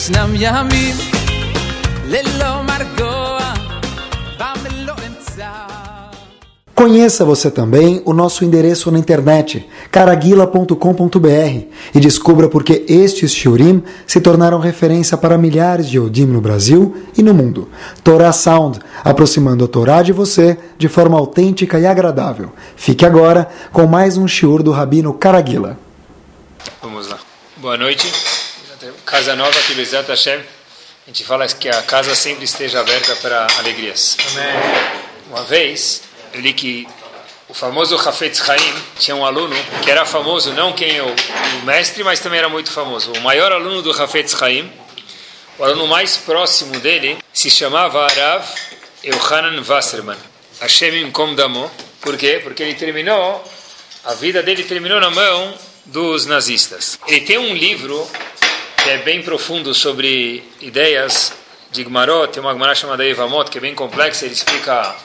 ישנם ימים ללא מרגוע במלוא אמצע Conheça você também o nosso endereço na internet, caraguila.com.br, e descubra por que estes shiurim se tornaram referência para milhares de Yodim no Brasil e no mundo. Torah Sound, aproximando a Torá de você de forma autêntica e agradável. Fique agora com mais um shiur do Rabino Caraguila. Vamos lá. Boa noite. Casa nova aqui, Bezat Hashem. A gente fala que a casa sempre esteja aberta para alegrias. Uma vez, eu li que o famoso Hafetz Haim tinha um aluno que era famoso, não quem o, mestre, mas também era muito famoso. O maior aluno do Hafetz Haim, o aluno mais próximo dele, se chamava Arav Euhanan Wasserman. Hashem Imkom Damo. Por quê? Porque ele terminou, a vida dele terminou na mão dos nazistas. Ele tem um livro que é bem profundo sobre ideias de Gmarot, tem uma Gmará chamada Evamot, que é bem complexa, ele explica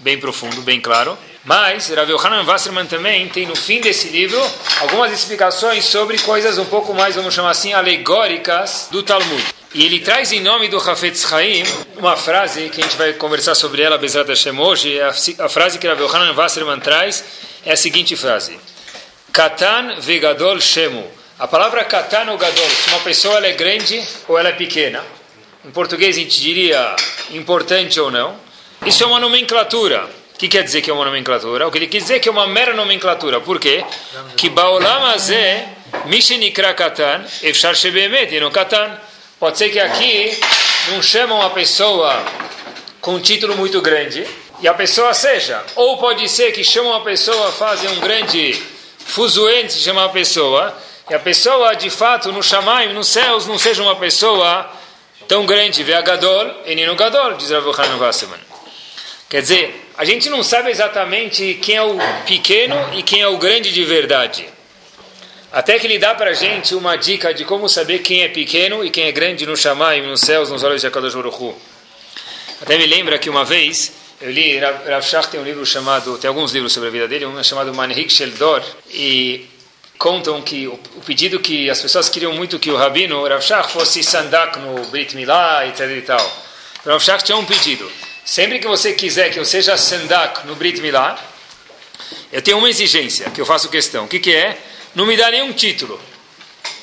bem profundo, bem claro. Mas Rav Yohanan Wasserman também tem no fim desse livro algumas explicações sobre coisas um pouco mais, vamos chamar assim, alegóricas do Talmud. E ele traz em nome do Hafetz Haim uma frase que a gente vai conversar sobre ela, Bezrat Hashem, hoje. A, a frase que Rav Yohanan Wasserman traz é a seguinte frase. Katan vegadol shemu. A palavra katan ou gadol, se uma pessoa ela é grande ou ela é pequena. Em português a gente diria importante ou não. Isso é uma nomenclatura. O que quer dizer que é uma nomenclatura? O que ele quer dizer é que é uma mera nomenclatura. Por quê? Que baolam azeh, mishenikra katan, efshar shebemet, no katan. Pode ser que aqui não chamam uma pessoa com um título muito grande, e a pessoa seja. Ou pode ser que chamam uma pessoa, fazem um grande fuzuente, chamar a pessoa, e a pessoa, de fato, no Shamaim, nos céus, não seja uma pessoa tão grande. Vê Gadol, Enino Gadol, diz Rav Hanan Wasserman. Quer dizer, a gente não sabe exatamente quem é o pequeno e quem é o grande de verdade. Até que ele dá para a gente uma dica de como saber quem é pequeno e quem é grande no Shamaim, nos céus, nos olhos de Akadosh Baruch. Até me lembra que uma vez eu li, Rav Shach tem um livro chamado, tem alguns livros sobre a vida dele, um é chamado Manhik Sheldor, e contam que o, o, pedido que as pessoas queriam muito que o Rabino, Rav Shach, fosse sandak no Brit Milá, etc e tal. Rav Shach tinha um pedido. Sempre que você quiser que eu seja sandak no Brit Milá, eu tenho uma exigência, que eu faço questão. O que, que é? Não me dá nenhum título.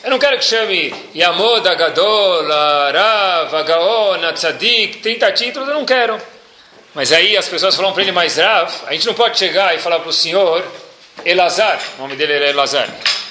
Eu não quero que chame Yamod, Agadol, Rav, Agaon, Tzadik, 30 títulos, eu não quero. Mas aí as pessoas falam para ele mais Rav, a gente não pode chegar e falar para o senhor Elazar, o nome dele era Elazar.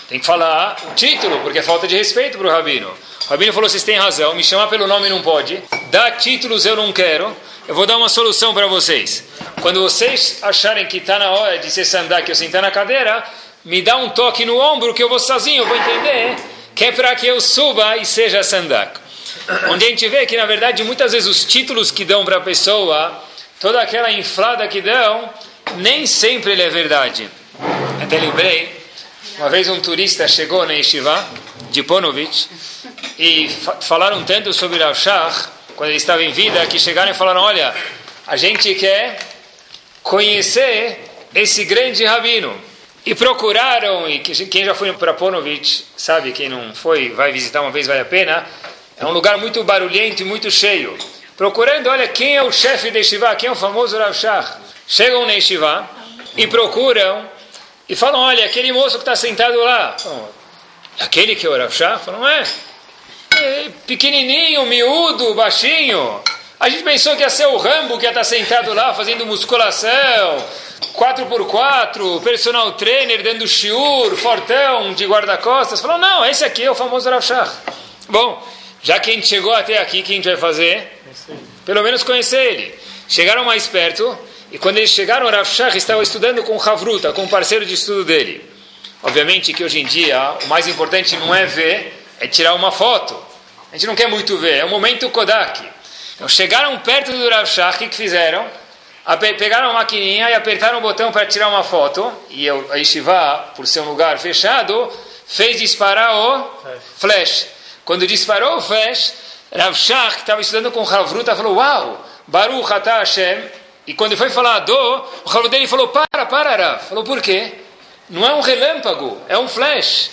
Tem que falar o título, porque é falta de respeito para o Rabino. O Rabino falou, vocês têm razão, me chamar pelo nome não pode, dar títulos eu não quero, eu vou dar uma solução para vocês. Quando vocês acharem que está na hora de se sandar, que eu sentar na cadeira, me dá um toque no ombro que eu vou sozinho, eu vou entender que é para que eu suba e seja sandak. Onde a gente vê que, na verdade, muitas vezes os títulos que dão para a pessoa, toda aquela inflada que dão, nem sempre ele é verdade. Até lembrei, uma vez um turista chegou na Yeshiva de Ponovich e falaram tanto sobre Rav Shach, quando ele estava em vida, que chegaram e falaram, olha, a gente quer conhecer esse grande rabino. E procuraram, e quem já foi para Ponovich, sabe, quem não foi, vai visitar uma vez, vale a pena, é um lugar muito barulhento e muito cheio. Procurando, olha, quem é o chefe da Yeshiva, quem é o famoso Rav Shach. Chegam na Yeshiva e procuram e falam, olha, aquele moço que está sentado lá, falam, aquele que é o Rav Shach? Falam, é, é, pequenininho, miúdo, baixinho. A gente pensou que ia ser o Rambo que ia estar sentado lá fazendo musculação, 4x4, personal trainer dando shiur, fortão de guarda-costas. Falou, não, esse aqui é o famoso Rav Shach. Bom, já que a gente chegou até aqui, o que a gente vai fazer? Pelo menos conhecer ele. Chegaram mais perto, e quando eles chegaram, Rav Shach estava estudando com Havruta, com o parceiro de estudo dele. Obviamente que hoje em dia, o mais importante não é ver, é tirar uma foto. A gente não quer muito ver, é o momento Kodak. Então chegaram perto do Rav Shach, o que, que fizeram? Pegaram a maquininha e apertaram o botão para tirar uma foto, e a Yeshiva, por ser um lugar fechado, fez disparar o flash. Quando disparou o flash, Rav Shach, que estava estudando com Havruta, falou, uau, Baruch Atah Hashem, e quando foi falar do, o Havruta dele falou, para, para, Rav. Falou, por quê? Não é um relâmpago, é um flash.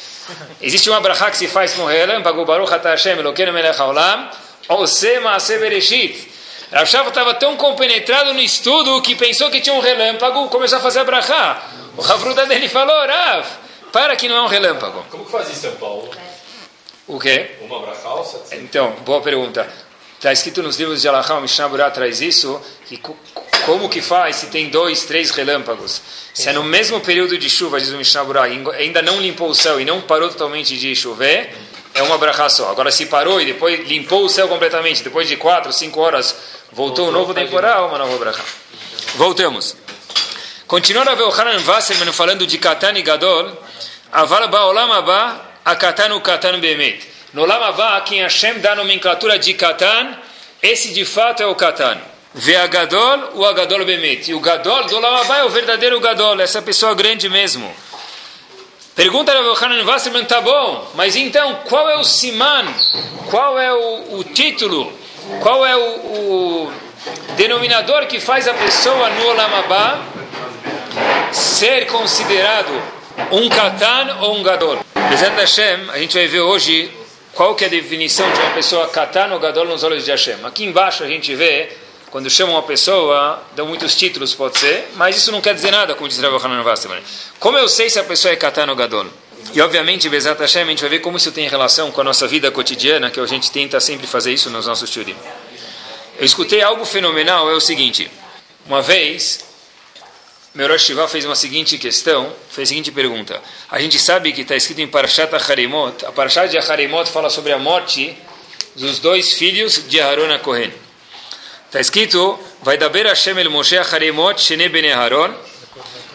Existe uma brachá que se faz com relâmpago, Baruch Ata Hashem, Elokeinu Melech Haolam, Ose Maase Bereshit. Rav Shafa estava tão compenetrado no estudo que pensou que tinha um relâmpago, começou a fazer a brachá. O Ravruda dele falou, Rav, para que não é um relâmpago. Como que faz em São Paulo? O quê? Uma bracalça? Então, boa pergunta. Está escrito nos livros de Alahá, o Mishnah Burah traz isso, que como que faz se tem dois, três relâmpagos? Se é no mesmo período de chuva, diz o Mishnah ainda não limpou o céu e não parou totalmente de chover, é uma brachá só. Agora, se parou e depois limpou o céu completamente, depois de quatro, cinco horas, voltou, um novo temporal, uma nova brachá. Voltamos. Continuando a ver o Hanan Wasserman falando de Katan e Gadol, Aval Ba'olam Abba, a Katan o Katan Bemet. No Olam Abba, quem Hashem dá a nomenclatura de Katan, esse de fato é o Katan. Vê a Gadol, o Agadol Bemet. E o Gadol do Olam Abba é o verdadeiro Gadol, essa pessoa grande mesmo. Pergunta a Hanan Wasserman, tá bom, mas então qual é o Siman? Qual é o, o título? Qual é o, o, denominador que faz a pessoa no Olam Abba ser considerado um Katan ou um Gadol? Bezerra Hashem, a gente vai ver hoje qual que é a definição de uma pessoa katan ou gadol nos olhos de Hashem? Aqui embaixo a gente vê, quando chamam uma pessoa, dão muitos títulos, pode ser, mas isso não quer dizer nada, como diz Rabbi Hanan Wasserman. Como eu sei se a pessoa é katan ou gadol? E obviamente, Bezat Hashem, a gente vai ver como isso tem relação com a nossa vida cotidiana, que a gente tenta sempre fazer isso nos nossos shurim. Eu escutei algo fenomenal, é o seguinte, uma vez meu Rosh fez uma seguinte questão, fez a seguinte pergunta. A gente sabe que está escrito em Parashat Harimot, a Parashat de Harimot fala sobre a morte dos dois filhos de Aaron a Kohen. Está escrito, vai daber Hashem el Moshe Harimot shene bene Aaron.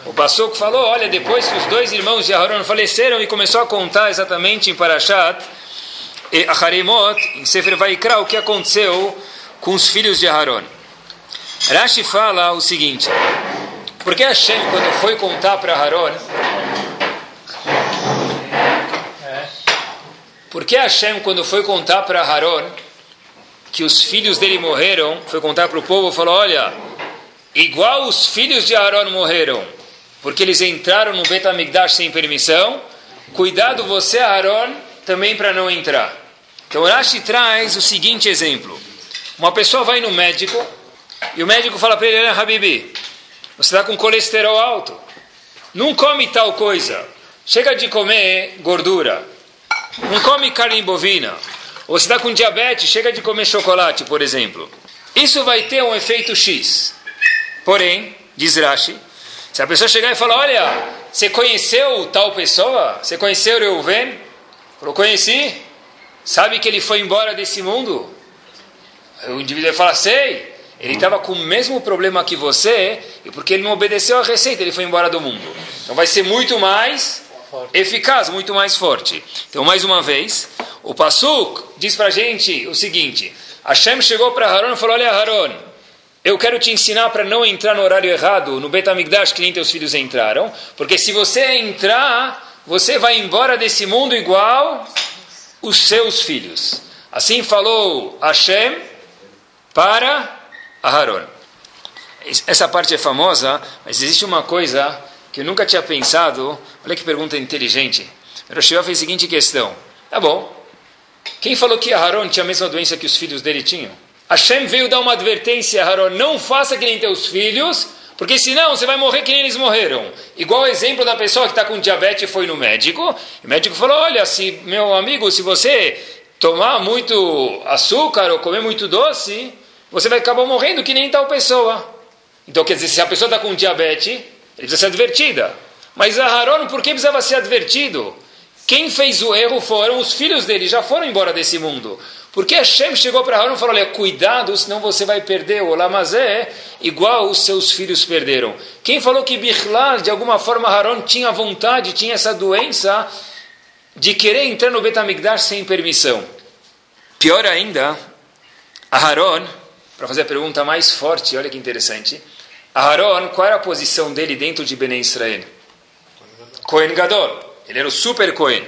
O Pasuk falou, olha, depois que os dois irmãos de Aaron faleceram e começou a contar exatamente em Parashat e Harimot, em Sefer Vaikra, o que aconteceu com os filhos de Aaron. Rashi fala o seguinte, porque Hashem, quando foi contar para Haron, porque Hashem, quando foi contar para Haron que os filhos dele morreram, foi contar para o povo, falou: Olha, igual os filhos de Haron morreram, porque eles entraram no Betamigdash sem permissão, cuidado você, Haron, também para não entrar. Então Rashi traz o seguinte exemplo: uma pessoa vai no médico e o médico fala para ele: Habibi, você está com colesterol alto. Não come tal coisa. Chega de comer gordura. Não come carne bovina. Ou você está com diabetes, chega de comer chocolate, por exemplo. Isso vai ter um efeito X. Porém, diz Rashi, se a pessoa chegar e falar, olha, você conheceu tal pessoa? Você conheceu Reuven? Falou, conheci. Sabe que ele foi embora desse mundo? O indivíduo vai falar, sei. Ele estava com o mesmo problema que você, e porque ele não obedeceu a receita, ele foi embora do mundo. Então vai ser muito mais eficaz, muito mais forte. Então, mais uma vez, o Pasuk diz para a gente o seguinte: Hashem chegou para Haron e falou: Olha, Haron, eu quero te ensinar para não entrar no horário errado, no Betamigdash, que nem teus filhos entraram, porque se você entrar, você vai embora desse mundo igual os seus filhos. Assim falou Hashem para Aharon. Essa parte é famosa, mas existe uma coisa que eu nunca tinha pensado. Olha que pergunta inteligente. Roshua fez a seguinte questão: Tá bom. Quem falou que Aharon tinha a mesma doença que os filhos dele tinham? Hashem veio dar uma advertência a Aharon: não faça que nem teus filhos, porque senão você vai morrer que nem eles morreram. Igual o exemplo da pessoa que está com diabetes e foi no médico. O médico falou: olha, se meu amigo, se você tomar muito açúcar ou comer muito doce, você vai acabar morrendo que nem tal pessoa. Então, quer dizer, se a pessoa está com diabetes, ele precisa ser advertida. Mas Aharon, por que precisava ser advertido? Quem fez o erro foram os filhos dele, já foram embora desse mundo. Porque Hashem chegou para Aharon e falou: Olha, cuidado, senão você vai perder o Olamazé, igual os seus filhos perderam. Quem falou que Bichlal, de alguma forma, Aharon tinha vontade, tinha essa doença de querer entrar no Betamigdash sem permissão? Pior ainda, Aharon para fazer a pergunta mais forte, olha que interessante. Aharon, qual era a posição dele dentro de Bnei Israel? Cohen Gadol. Ele era o super Cohen.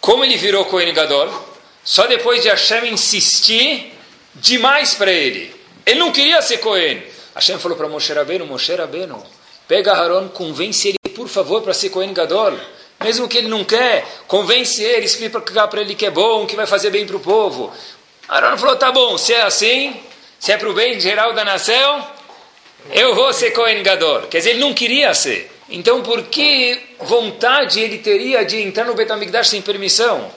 Como ele virou Cohen Gadol? Só depois de Hashem insistir demais para ele. Ele não queria ser Cohen. Hashem falou para Moshe Rabbeinu, Moshe Rabbeinu, pega Aharon, convence ele, por favor, para ser Cohen Gadol. Mesmo que ele não quer, convence ele, explica para ele que é bom, que vai fazer bem para o povo. Aaron falou, tá bom, se é assim, se é para o bem geral da nação, eu vou ser Kohen Gadol. Quer dizer, ele não queria ser. Então, por que vontade ele teria de entrar no Betamigdash sem permissão?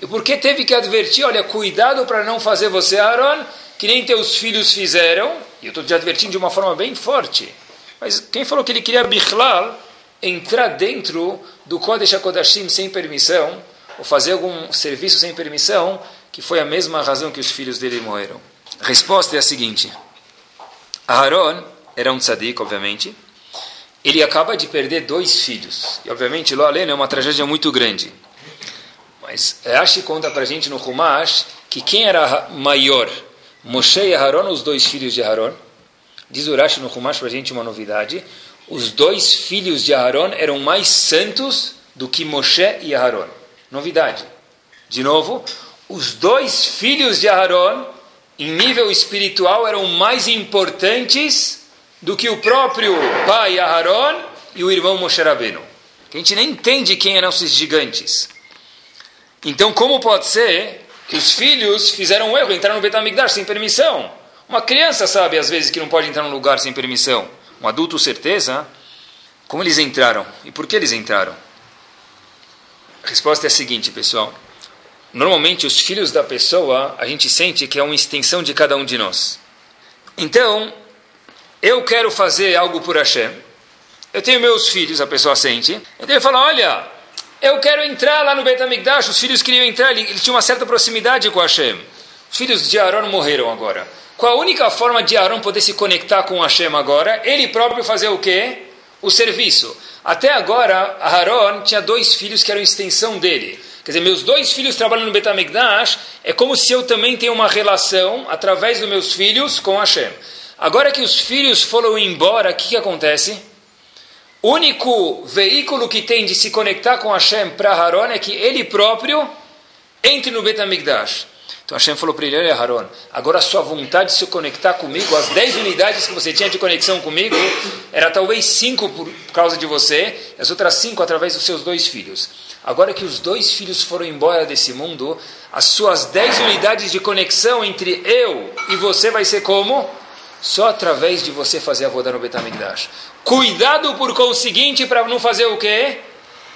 E por que teve que advertir, olha, cuidado para não fazer você, Aaron, que nem teus filhos fizeram? E eu estou te advertindo de uma forma bem forte. Mas quem falou que ele queria Bichlal entrar dentro do Kodesh HaKodashim sem permissão, ou fazer algum serviço sem permissão, que foi a mesma razão que os filhos dele morreram? A resposta é a seguinte. Aaron era um tzadik, obviamente, ele acaba de perder dois filhos. E, obviamente, Lo Aleno é uma tragédia muito grande. Mas Rashi conta para a gente no Humash que quem era maior, Moshe e Aaron, os dois filhos de Aaron? Diz o Rashi no Humash para a gente uma novidade. Os dois filhos de Aaron eram mais santos do que Moshe e Aaron. Novidade. De novo, os dois filhos de Aaron, em nível espiritual, eram mais importantes do que o próprio pai Aaron e o irmão Moshe Rabbeinu. A gente nem entende quem eram esses gigantes. Então, como pode ser que os filhos fizeram um erro, entraram no Betamigdash sem permissão? Uma criança sabe, às vezes, que não pode entrar num lugar sem permissão. Um adulto, certeza. Como eles entraram? E por que eles entraram? A resposta é a seguinte, pessoal. Normalmente, os filhos da pessoa, a gente sente que é uma extensão de cada um de nós. Então, eu quero fazer algo por Hashem. Eu tenho meus filhos, a pessoa sente. Então ele fala, olha, eu quero entrar lá no Beit HaMikdash. Os filhos queriam entrar, ele, ele tinha uma certa proximidade com Hashem. Os filhos de Aaron morreram agora. Qual a única forma de Aaron poder se conectar com Hashem agora? Ele próprio fazer o quê? O serviço. Até agora, Aaron tinha dois filhos que eram extensão dele. Quer dizer, meus dois filhos trabalham no Betamigdash, é como se eu também tenho uma relação, através dos meus filhos, com Hashem. Agora que os filhos foram embora, o que, que acontece? O único veículo que tem de se conectar com Hashem para Haron é que ele próprio entre no Betamigdash. Então Hashem falou para ele, olha Haron, agora a sua vontade de se conectar comigo, as 10 unidades que você tinha de conexão comigo, era talvez 5 por causa de você, as outras 5 através dos seus dois filhos. Agora que os dois filhos foram embora desse mundo, as suas 10 unidades de conexão entre eu e você vai ser como? Só através de você fazer a voda no Betamigdash. Cuidado por conseguinte para não fazer o quê?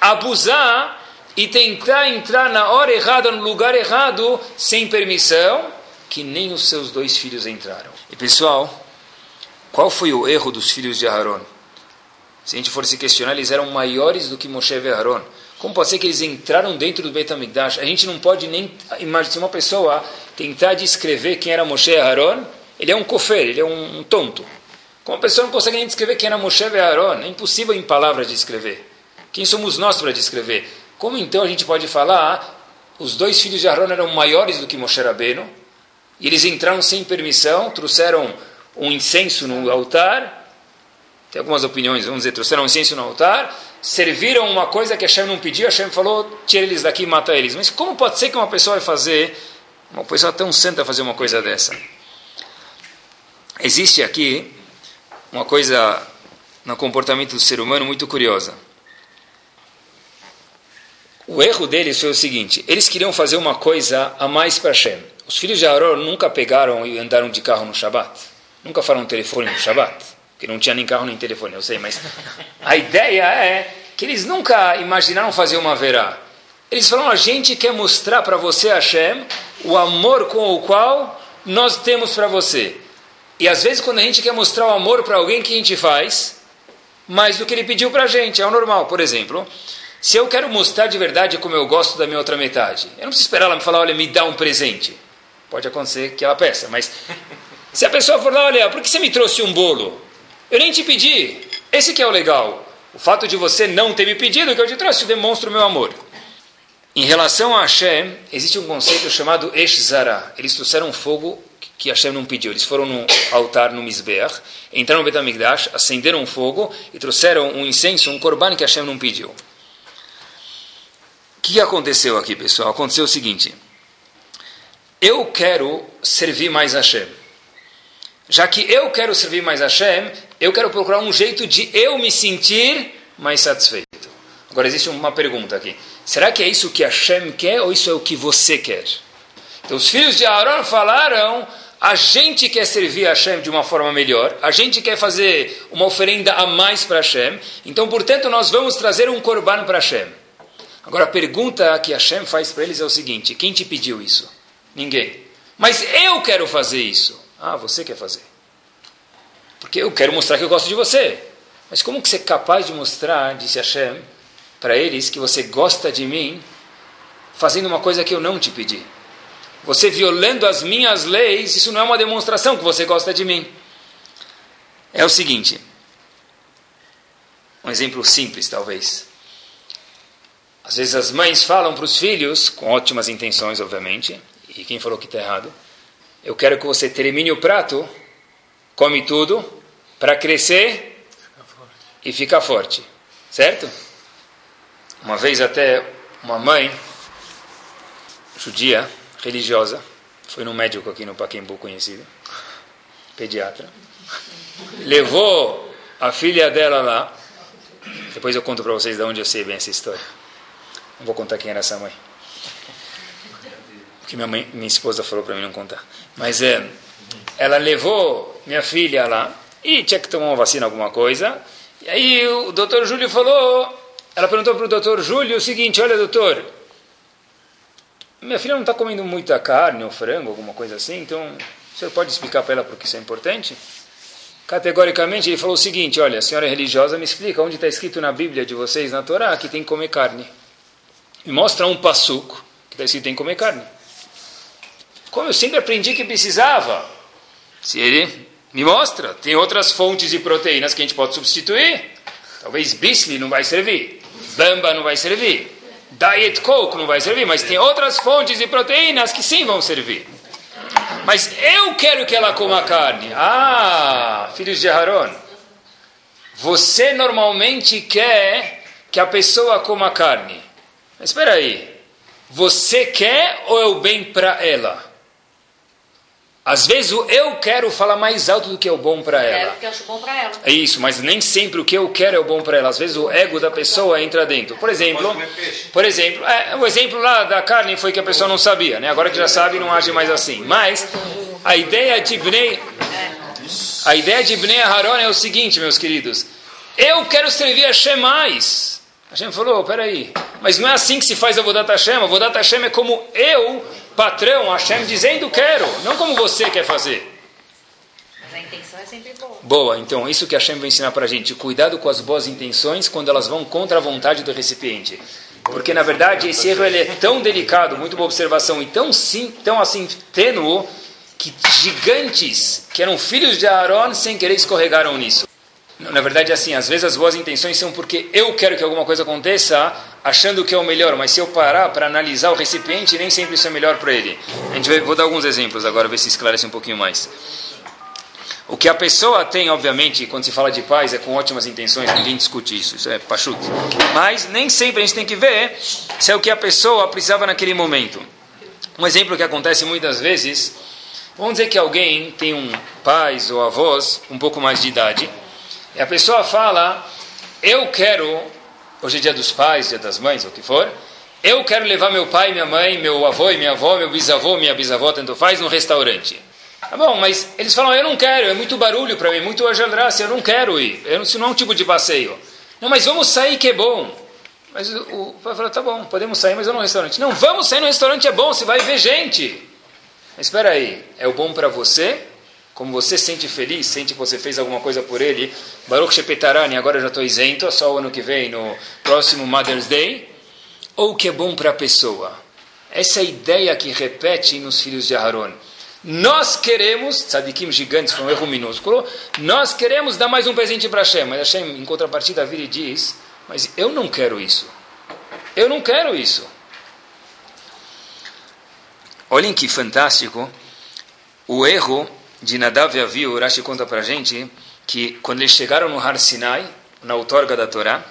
Abusar e tentar entrar na hora errada, no lugar errado, sem permissão, que nem os seus dois filhos entraram. E pessoal, qual foi o erro dos filhos de Aaron? Se a gente for se questionar, eles eram maiores do que Moshe e Aaron. Como pode ser que eles entraram dentro do Beit HaMikdash? A gente não pode nem imaginar uma pessoa tentar descrever quem era Moshe e Aaron, ele é um cofer, ele é um, tonto. Como a pessoa não consegue nem descrever quem era Moshe e Aaron, é impossível em palavras descrever. Quem somos nós para descrever? Como então a gente pode falar, os dois filhos de Aaron eram maiores do que Moshe Rabbeinu, e eles entraram sem permissão, trouxeram um incenso no altar, tem algumas opiniões, vamos dizer, trouxeram um incenso no altar, serviram uma coisa que Hashem não pediu, Hashem falou, tira eles daqui e mata eles. Mas como pode ser que uma pessoa vai fazer, uma pessoa tão santa fazer uma coisa dessa? Existe aqui uma coisa no comportamento do ser humano muito curiosa. O erro deles foi o seguinte: eles queriam fazer uma coisa a mais para Hashem. Os filhos de Aaron nunca pegaram e andaram de carro no Shabat. Nunca falaram telefone no Shabat. Porque não tinha nem carro nem telefone, eu sei, mas a ideia é que eles nunca imaginaram fazer uma verá. Eles falaram: a gente quer mostrar para você, Hashem, o amor com o qual nós temos para você. E às vezes, quando a gente quer mostrar o amor para alguém, que a gente faz? Mais do que ele pediu para a gente. É o normal. Por exemplo, se eu quero mostrar de verdade como eu gosto da minha outra metade, eu não preciso esperar ela me falar, olha, me dá um presente. Pode acontecer que ela peça, mas se a pessoa for lá, olha, por que você me trouxe um bolo? Eu nem te pedi. Esse que é o legal. O fato de você não ter me pedido que eu te trouxe demonstra o meu amor. Em relação a Hashem, existe um conceito chamado Eshzara. Eles trouxeram fogo que Hashem não pediu. Eles foram no altar, no Mizbeach, entraram no Betamigdash, acenderam um fogo e trouxeram um incenso, um korban que Hashem não pediu. O que aconteceu aqui, pessoal? Aconteceu o seguinte. Eu quero servir mais Hashem. Já que eu quero servir mais Hashem, eu quero procurar um jeito de eu me sentir mais satisfeito. Agora existe uma pergunta aqui. Será que é isso que Hashem quer ou isso é o que você quer? Então os filhos de Aaron falaram, a gente quer servir a Hashem de uma forma melhor, a gente quer fazer uma oferenda a mais para Hashem, então portanto nós vamos trazer um korban para Hashem. Agora a pergunta que Hashem faz para eles é o seguinte, quem te pediu isso? Ninguém. Mas eu quero fazer isso. Ah, você quer fazer. Porque eu quero mostrar que eu gosto de você. Mas como que você é capaz de mostrar, disse Hashem, para eles que você gosta de mim, fazendo uma coisa que eu não te pedi? Você violando as minhas leis, isso não é uma demonstração que você gosta de mim. É o seguinte, um exemplo simples talvez. Às vezes as mães falam para os filhos, com ótimas intenções, obviamente, e quem falou que está errado, eu quero que você termine o prato, come tudo, para crescer e ficar forte. Certo? Uma vez até uma mãe judia, religiosa, foi num médico aqui no Paquembu conhecido, pediatra, levou a filha dela lá, depois eu conto para vocês de onde eu sei bem essa história. Não vou contar quem era essa mãe. Que minha, mãe, minha esposa falou para mim não contar. Mas é, ela levou minha filha lá e tinha que tomar uma vacina, alguma coisa. E aí o doutor Júlio falou, ela perguntou para o doutor Júlio o seguinte, olha doutor, minha filha não está comendo muita carne ou frango, alguma coisa assim, então o senhor pode explicar para ela por que isso é importante? Categoricamente ele falou o seguinte, olha, a senhora é religiosa, me explica onde está escrito na Bíblia de vocês, na Torá, que tem que comer carne. Me mostra um passuco que está escrito tem que comer carne. Como eu sempre aprendi que precisava. Se ele me mostra, tem outras fontes de proteínas que a gente pode substituir. Talvez bisli não vai servir, bamba não vai servir, diet coke não vai servir, mas tem outras fontes de proteínas que sim vão servir. Mas eu quero que ela coma carne. Ah, filhos de Aaron, você normalmente quer que a pessoa coma carne. Mas espera aí, você quer ou é o bem para ela? Às vezes o eu quero falar mais alto do que é o bom para ela. É porque eu acho bom para ela. É isso, mas nem sempre o que eu quero é o bom para ela. Às vezes o ego da pessoa entra dentro. Por exemplo, por exemplo, é, o exemplo lá da carne foi que a pessoa não sabia, né? Agora que já sabe, não age mais assim. Mas a ideia de Bnei, a ideia de Bnei Aharon é o seguinte, meus queridos. Eu quero servir a Hashem mais. Hashem falou, peraí, mas não é assim que se faz a Vodat Hashem. A Vodat Hashem é como eu, patrão, Hashem, dizendo quero, não como você quer fazer. Mas a intenção é sempre boa. Boa, então isso que Hashem vai ensinar para a gente. Cuidado com as boas intenções quando elas vão contra a vontade do recipiente. Porque, na verdade, esse erro ele é tão delicado, muito boa observação, e tão, sim, tão assim tênuo, que gigantes, que eram filhos de Aaron, sem querer escorregaram nisso. Na verdade, é assim, às vezes as boas intenções são porque eu quero que alguma coisa aconteça, achando que é o melhor, mas se eu parar para analisar o recipiente, nem sempre isso é melhor para ele. A gente vai, vou dar alguns exemplos agora, ver se esclarece um pouquinho mais. O que a pessoa tem, obviamente, quando se fala de paz, é com ótimas intenções, ninguém discute isso, isso é pachuto. Mas nem sempre a gente tem que ver se é o que a pessoa precisava naquele momento. Um exemplo que acontece muitas vezes, vamos dizer que alguém tem um pais ou avós um pouco mais de idade, e a pessoa fala, eu quero, hoje é dia dos pais, dia das mães, o que for, eu quero levar meu pai, minha mãe, meu avô e minha avó, meu bisavô, minha bisavó, tanto faz, num restaurante. Tá bom, mas eles falam, eu não quero, é muito barulho para mim, muito ajaldraça, eu não quero ir, eu não, isso não é um tipo de passeio. Não, mas vamos sair que é bom. Mas o, o pai fala, tá bom, podemos sair, mas eu não restaurante. Não, vamos sair no restaurante, é bom, você vai ver gente. Mas espera aí, é o bom para você como você sente feliz, sente que você fez alguma coisa por ele, Baruch Shepetarani, agora eu já estou isento, só o ano que vem, no próximo Mother's Day, ou que é bom para a pessoa. Essa é a ideia que repete nos filhos de Aharon. Nós queremos, tzadikim gigantes com um erro minúsculo, nós queremos dar mais um presente para Hashem, mas Hashem, em contrapartida, vira e diz, mas eu não quero isso. Eu não quero isso. Olhem que fantástico o erro de Nadav e Avihu, Rashi conta para gente que quando eles chegaram no Har Sinai, na outorga da Torá,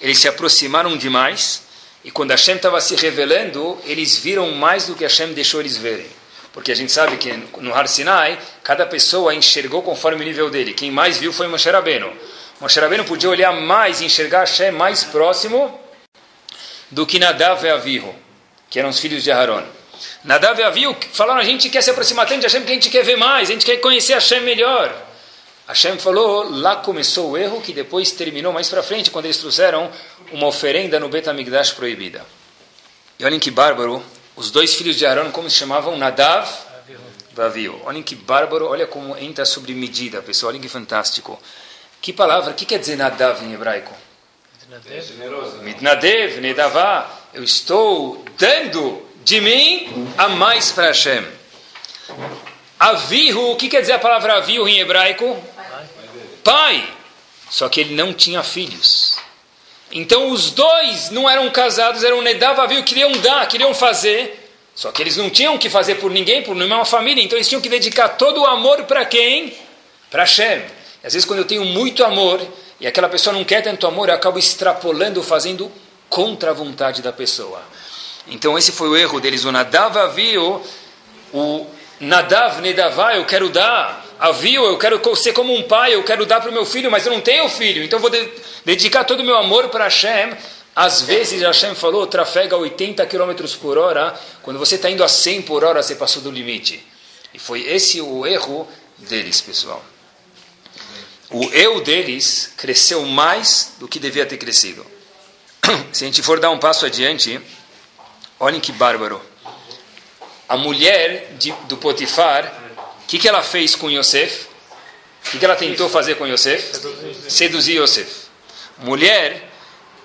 eles se aproximaram demais e quando Hashem estava se revelando, eles viram mais do que Hashem deixou eles verem. Porque a gente sabe que no Har Sinai, cada pessoa enxergou conforme o nível dele. Quem mais viu foi Moshe Rabbeinu. Moshe Rabbeinu podia olhar mais e enxergar Hashem mais próximo do que Nadav e Avihu, que eram os filhos de Aaron. Nadav e Avihu falaram, a gente quer se aproximar tanto de Hashem que a gente quer ver mais, a gente quer conhecer Hashem melhor. Hashem falou, lá começou o erro que depois terminou mais para frente, quando eles trouxeram uma oferenda no Bet HaMikdash proibida. E olhem que bárbaro, os dois filhos de Aaron, como se chamavam? Nadav e Avihu. Olhem que bárbaro, olha como entra sobre medida, pessoal, olhem que fantástico. Que palavra, o que quer dizer Nadav em hebraico? Mitnadev, Nedavá, eu estou dando de mim a mais para Hashem. Avihu, o que quer dizer a palavra avihu em hebraico? Pai. Só que ele não tinha filhos. Então os dois não eram casados, eram Nedav Avihu, queriam dar, queriam fazer. Só que eles não tinham que fazer por ninguém, por nenhuma família. Então eles tinham que dedicar todo o amor para quem? Para Hashem. E às vezes quando eu tenho muito amor e aquela pessoa não quer tanto amor, eu acabo extrapolando, fazendo contra a vontade da pessoa. Então esse foi o erro deles. O Nadav Avihu, o Nadav, Nedavá, eu quero dar. Avio, eu quero ser como um pai, eu quero dar para o meu filho, mas eu não tenho filho, então vou de dedicar todo o meu amor para Hashem. Às vezes Hashem falou, trafega 80 km por hora, quando você está indo a 100 por hora, você passou do limite. E foi esse o erro deles, pessoal. O eu deles cresceu mais do que devia ter crescido. Se a gente for dar um passo adiante, olhem que bárbaro a mulher de, do Potifar, o que, que ela fez com Yosef? O que, que ela tentou fazer com Yosef? Seduzir Yosef. Mulher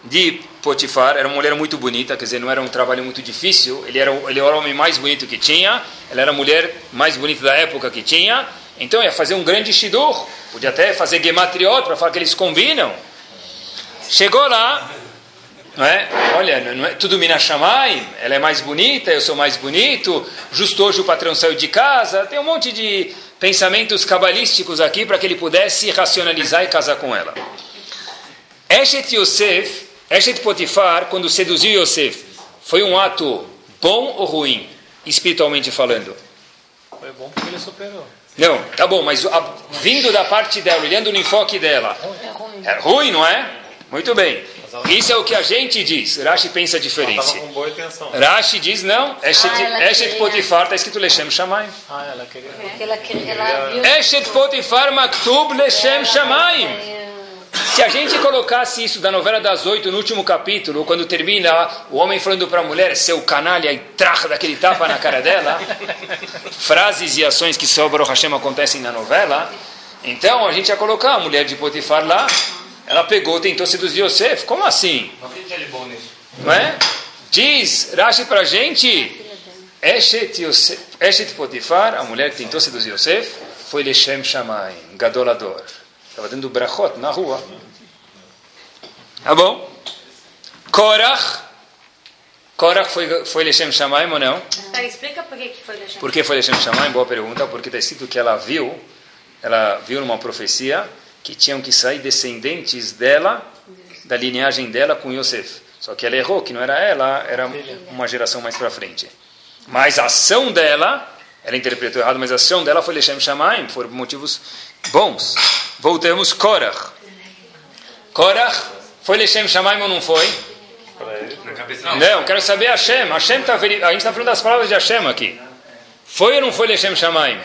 de Potifar, era uma mulher muito bonita, quer dizer, não era um trabalho muito difícil, ele era, ele era o homem mais bonito que tinha, ela era a mulher mais bonita da época que tinha, então ia fazer um grande shidur, podia até fazer gematriot para falar que eles combinam. Chegou lá, não é? Olha, não é tudo Minashamai, ela é mais bonita, eu sou mais bonito, justo hoje o patrão saiu de casa, tem um monte de pensamentos cabalísticos aqui para que ele pudesse racionalizar e casar com ela. Eshet Yosef, Eshet Potifar, quando seduziu Yosef, foi um ato bom ou ruim, espiritualmente falando? Foi bom porque ele superou. Não, tá bom, mas a, vindo da parte dela, olhando no enfoque dela, é ruim, não é? Muito bem. Isso é o que a gente diz. Rashi pensa diferente. com boa intenção. Rashi diz não. Eshet, Ah, Eshet. Potifar está escrito Leshem Shamayim. Ah, ela queria. Ela, queria- ela. Eshet Potifar Maktub Leshem Shamayim. Se a gente colocasse isso da novela das oito no último capítulo, quando termina o homem falando para a mulher, seu canalha, e traga daquele tapa na cara dela, frases e ações que só Baruch Hashem acontecem na novela, então a gente ia colocar a mulher de Potifar lá, ela pegou, tentou seduzir Yosef, como assim? Não é? Diz Rashi para a gente, Eshet, Yosef, Eshet Potifar, a mulher que tentou seduzir Yosef, foi Leshem Shamayim, Gadolador. Estava dando brachot na rua. Tá bom? Korach. Korach foi, foi Leshem Shamayim ou não? Tá, explica por que que foi deixando. Por que foi Leshem Shamayim? Boa pergunta. Porque está escrito que ela viu, ela viu numa profecia que tinham que sair descendentes dela, da linhagem dela com Yosef. Só que ela errou, que não era ela, era uma geração mais para frente. Mas a ação dela, ela interpretou errado, mas a ação dela foi Leshem Shamayim, por motivos bons. Voltamos, Korach. Korach foi Leshem Shamayim ou não foi? Não, quero saber Hashem. Hashem tá. A gente está falando das palavras de Hashem aqui. Foi ou não foi Leshem Shamayim?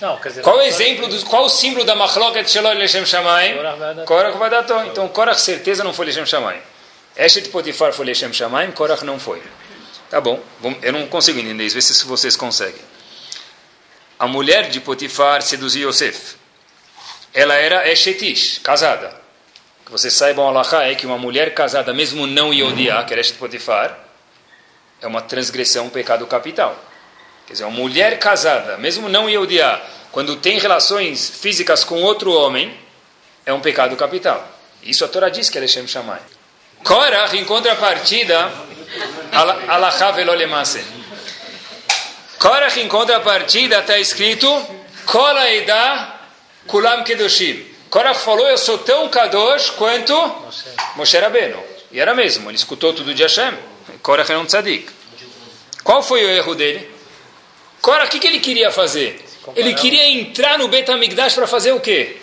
Não, dizer. Qual o exemplo, do, qual o símbolo da Machloket Sheloi Leshem Shamayim? Korach Vadato. Korach Vadato. Então Korach certeza não foi Leshem Shamayim. Eshet Potifar foi Leshem Shamayim, Korach não foi. Tá bom, eu não consigo entender isso, vê se vocês conseguem. A mulher de Potifar seduziu Yosef. Ela era Eshetish, casada. Que vocês saibam, Allah é que uma mulher casada, mesmo não Yodiá, que era Eshet Potifar, é uma transgressão, um pecado capital. Quer dizer, uma mulher casada, mesmo não Yehudiá, quando tem relações físicas com outro homem, é um pecado capital. Isso a Torá diz que é Leshem Shammai. Korach, em contrapartida, Alachá velolemase. Korach, em contrapartida, está escrito Kola Eda Kulam Kedoshim. Korach falou, eu sou tão kadosh quanto Moshe Rabbeinu. E era mesmo, ele escutou tudo de Hashem. Korach era um tzadik. Qual foi o erro dele? Cora, o que, que ele queria fazer? Ele queria entrar no Bet HaMikdash para fazer o quê?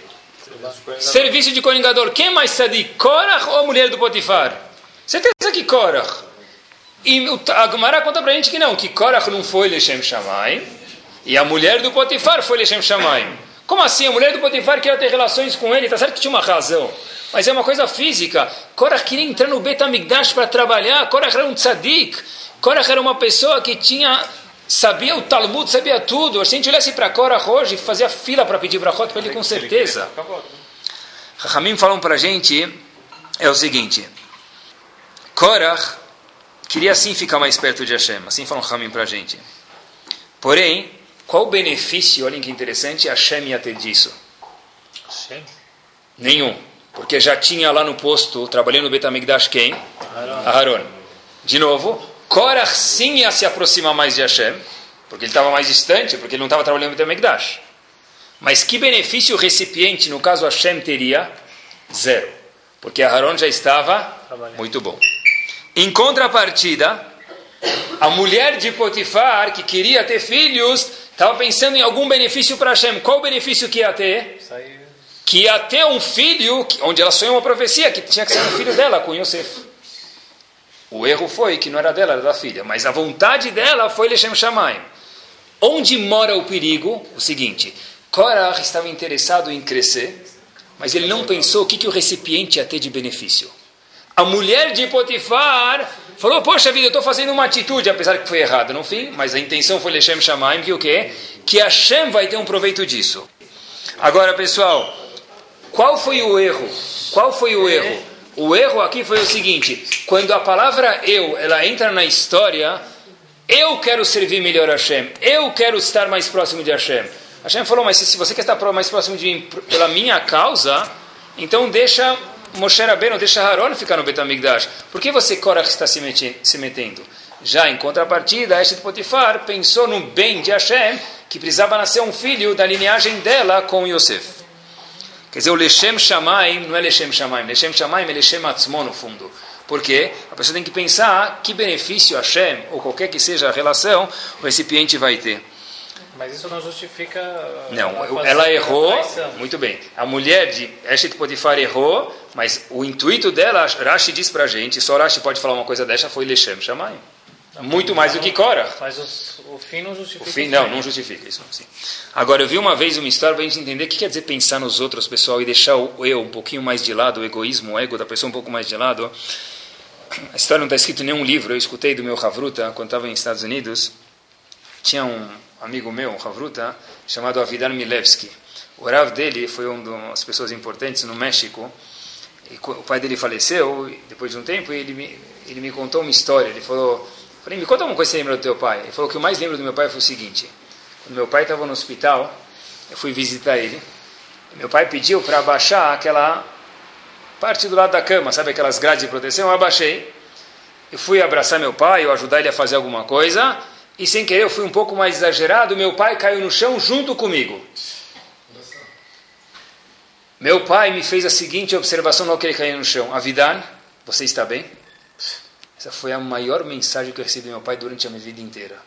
Serviço de coringador. Quem mais tzadik? Cora ou a mulher do Potifar? Certeza que Korach. E a Gemara conta pra gente que não, que Korach não foi Lechem Shammai, e a mulher do Potifar foi Lechem Shammai. Como assim? A mulher do Potifar queria ter relações com ele, tá certo que tinha uma razão, mas é uma coisa física. Korach queria entrar no Bet HaMikdash para trabalhar, Korach era um tzadik, Korach era uma pessoa que tinha, sabia o Talmud, sabia tudo. Se a gente olhasse para Korach hoje, fazia fila para pedir brachot para ele com certeza. Acabou. Rahamim falam para a gente é o seguinte: Korach queria sim ficar mais perto de Hashem, assim falam Rahamim para a gente. Porém, qual o benefício, olhem que interessante, Hashem ia ter disso? Hashem. Nenhum. Porque já tinha lá no posto, trabalhando no Betamigdash, quem? Aharon. De novo, Korach sim ia se aproximar mais de Hashem, porque ele estava mais distante, porque ele não estava trabalhando no Betamigdash. Mas que benefício o recipiente, no caso Hashem, teria? Zero. Porque Aharon já estava muito bom. Em contrapartida, a mulher de Potifar, que queria ter filhos, estava pensando em algum benefício para Hashem. Qual o benefício que ia ter? Que ia ter um filho, onde ela sonhou uma profecia, que tinha que ser um filho dela, com Yosef. O erro foi que não era dela, era da filha, mas a vontade dela foi Lechem Shamayim. Onde mora o perigo? O seguinte, Korah estava interessado em crescer, mas ele não pensou o que, que o recipiente ia ter de benefício. A mulher de Potifar falou, poxa vida, eu estou fazendo uma atitude, apesar que foi errada no fim, mas a intenção foi Lechem Shamayim, que o quê? Que Hashem vai ter um proveito disso. Agora, pessoal, qual foi o erro? Qual foi o erro? O erro aqui foi o seguinte: quando a palavra eu ela entra na história, eu quero servir melhor Hashem, eu quero estar mais próximo de Hashem. Hashem falou, mas se você quer estar mais próximo de mim pela minha causa, então deixa Moshe Rabbeinu, deixa Haron ficar no Betamigdash. Por que você, Korach, está se, mete- se metendo? Já em contrapartida, Eshet Potifar pensou no bem de Hashem, que precisava nascer um filho da linhagem dela com Yosef. Quer dizer, o Lechem Shamaim não é Lechem Shamaim. Lechem Shamaim é Lechem Atzmo, no fundo. Por quê? A pessoa tem que pensar que benefício Hashem, ou qualquer que seja a relação, o recipiente vai ter. Mas isso não justifica. Não, ela a errou, muito bem. A mulher de Eshet Potifar errou, mas o intuito dela, Rashi diz pra gente, só Rashi pode falar uma coisa dessa, foi Lechem Shamaim. Muito mais do que Korah. Mas os- o fim não justifica. O fim, não, não justifica isso. Sim. Agora, eu vi uma vez uma história para a gente entender o que quer dizer pensar nos outros, pessoal, e deixar o eu um pouquinho mais de lado, o egoísmo, o ego da pessoa um pouco mais de lado. A história não está escrita em nenhum livro, eu escutei do meu Havruta quando estava nos Estados Unidos. Tinha um amigo meu, um Havruta, chamado Avidar Milevski. O Rav dele foi uma das pessoas importantes no México. E co- o pai dele faleceu depois de um tempo e ele me, ele me contou uma história. Ele falou, falei, me conta uma coisa que você lembra do teu pai. Ele falou que o mais lembro do meu pai foi o seguinte. Quando meu pai estava no hospital, eu fui visitar ele. Meu pai pediu para abaixar aquela parte do lado da cama, sabe aquelas grades de proteção? Eu abaixei. Eu fui abraçar meu pai, ou ajudar ele a fazer alguma coisa. E sem querer eu fui um pouco mais exagerado. Meu pai caiu no chão junto comigo. Meu pai me fez a seguinte observação logo que ele caiu no chão. Avidan, você está bem? Essa foi a maior mensagem que eu recebi do meu pai durante a minha vida inteira.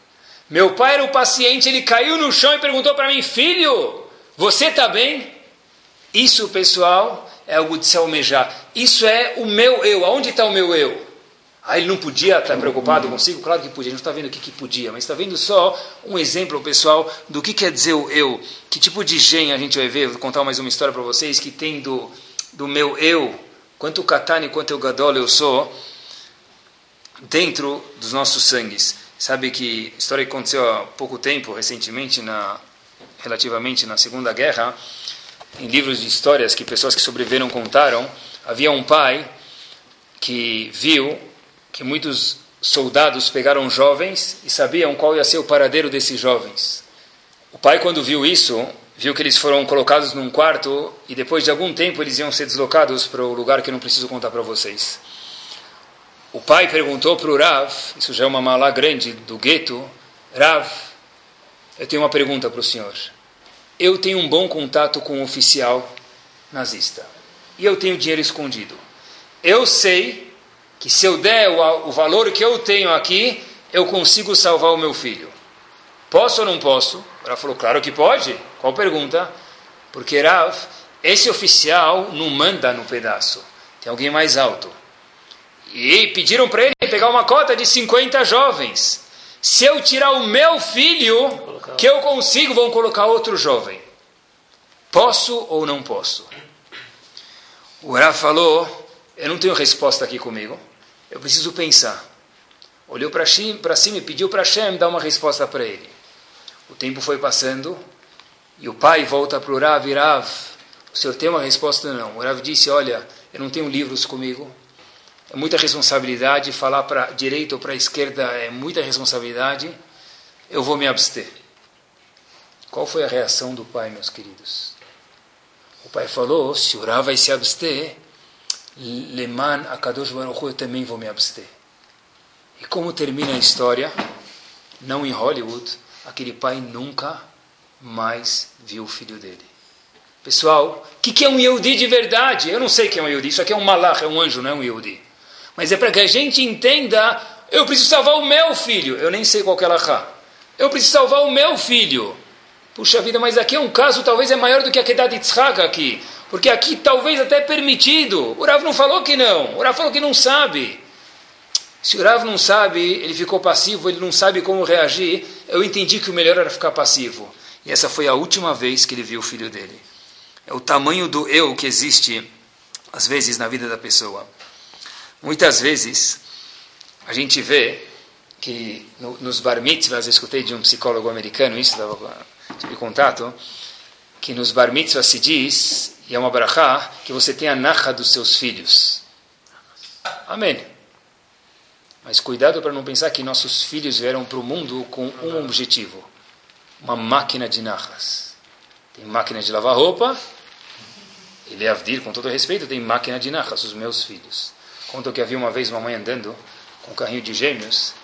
Meu pai era o paciente, ele caiu no chão e perguntou para mim, filho, você está bem? Isso, pessoal, é algo de se almejar. Isso é o meu eu. Aonde está o meu eu? Ah, ele não podia estar preocupado consigo? Claro que podia. A gente não está vendo o que, que podia, mas está vendo só um exemplo, pessoal, do que quer dizer o eu. Que tipo de gen a gente vai ver. Vou contar mais uma história para vocês que tem do, do meu eu. Quanto Katani, quanto eu Gadol eu sou, dentro dos nossos sangues. Sabe que história que aconteceu há pouco tempo, recentemente, na, relativamente na Segunda Guerra, em livros de histórias que pessoas que sobreviveram contaram, havia um pai que viu que muitos soldados pegaram jovens e sabiam qual ia ser o paradeiro desses jovens. O pai, quando viu isso, viu que eles foram colocados num quarto e depois de algum tempo eles iam ser deslocados para o lugar que eu não preciso contar para vocês. O pai perguntou para o Rav, isso já é uma mala grande do gueto, Rav, eu tenho uma pergunta para o senhor. Eu tenho um bom contato com um oficial nazista e eu tenho dinheiro escondido. Eu sei que se eu der o, o valor que eu tenho aqui, eu consigo salvar o meu filho. Posso ou não posso? Ela falou, claro que pode. Qual pergunta? Porque Rav, esse oficial não manda no pedaço. Tem alguém mais alto. E pediram para ele pegar uma cota de 50 jovens. Se eu tirar o meu filho, que eu consigo, vão colocar outro jovem. Posso ou não posso? O Rav falou: Eu não tenho resposta aqui comigo. Eu preciso pensar. Olhou para cima e pediu para Hashem dar uma resposta para ele. O tempo foi passando e o pai volta para o Rav e Rav, o senhor tem uma resposta? Não. O Rav disse: Olha, eu não tenho livros comigo. É muita responsabilidade. Falar para a direita ou para a esquerda é muita responsabilidade. Eu vou me abster. Qual foi a reação do pai, meus queridos? O pai falou: se o Rav vai se abster, Leman Akadosh Baruch eu também vou me abster. E como termina a história? Não em Hollywood, aquele pai nunca mais viu o filho dele. Pessoal, o que, que, é um Yehudi de verdade? Eu não sei o que é um Yehudi, isso aqui é um malach, é um anjo, não é um Yehudi. Mas é para que a gente entenda, eu preciso salvar o meu filho. Eu nem sei qual é a Eu preciso salvar o meu filho. Puxa vida, mas aqui é um caso talvez é maior do que a Kedah de Tzchak aqui. Porque aqui talvez até é permitido. O Rav não falou que não. O Rav falou que não sabe. Se o Rav não sabe, ele ficou passivo, ele não sabe como reagir. Eu entendi que o melhor era ficar passivo. E essa foi a última vez que ele viu o filho dele. É o tamanho do eu que existe, às vezes, na vida da pessoa. Muitas vezes, a gente vê que no, nos bar mitzvahs, eu escutei de um psicólogo americano, isso, tive contato, que nos bar mitzvahs se diz, e é uma brachá, que você tem a narra dos seus filhos. Amém. Mas cuidado para não pensar que nossos filhos vieram para o mundo com um objetivo uma máquina de narras. Tem máquina de lavar roupa, e Leavdir, com todo respeito, tem máquina de narras, os meus filhos. Conto que havia uma vez uma mãe andando com um carrinho de gêmeos,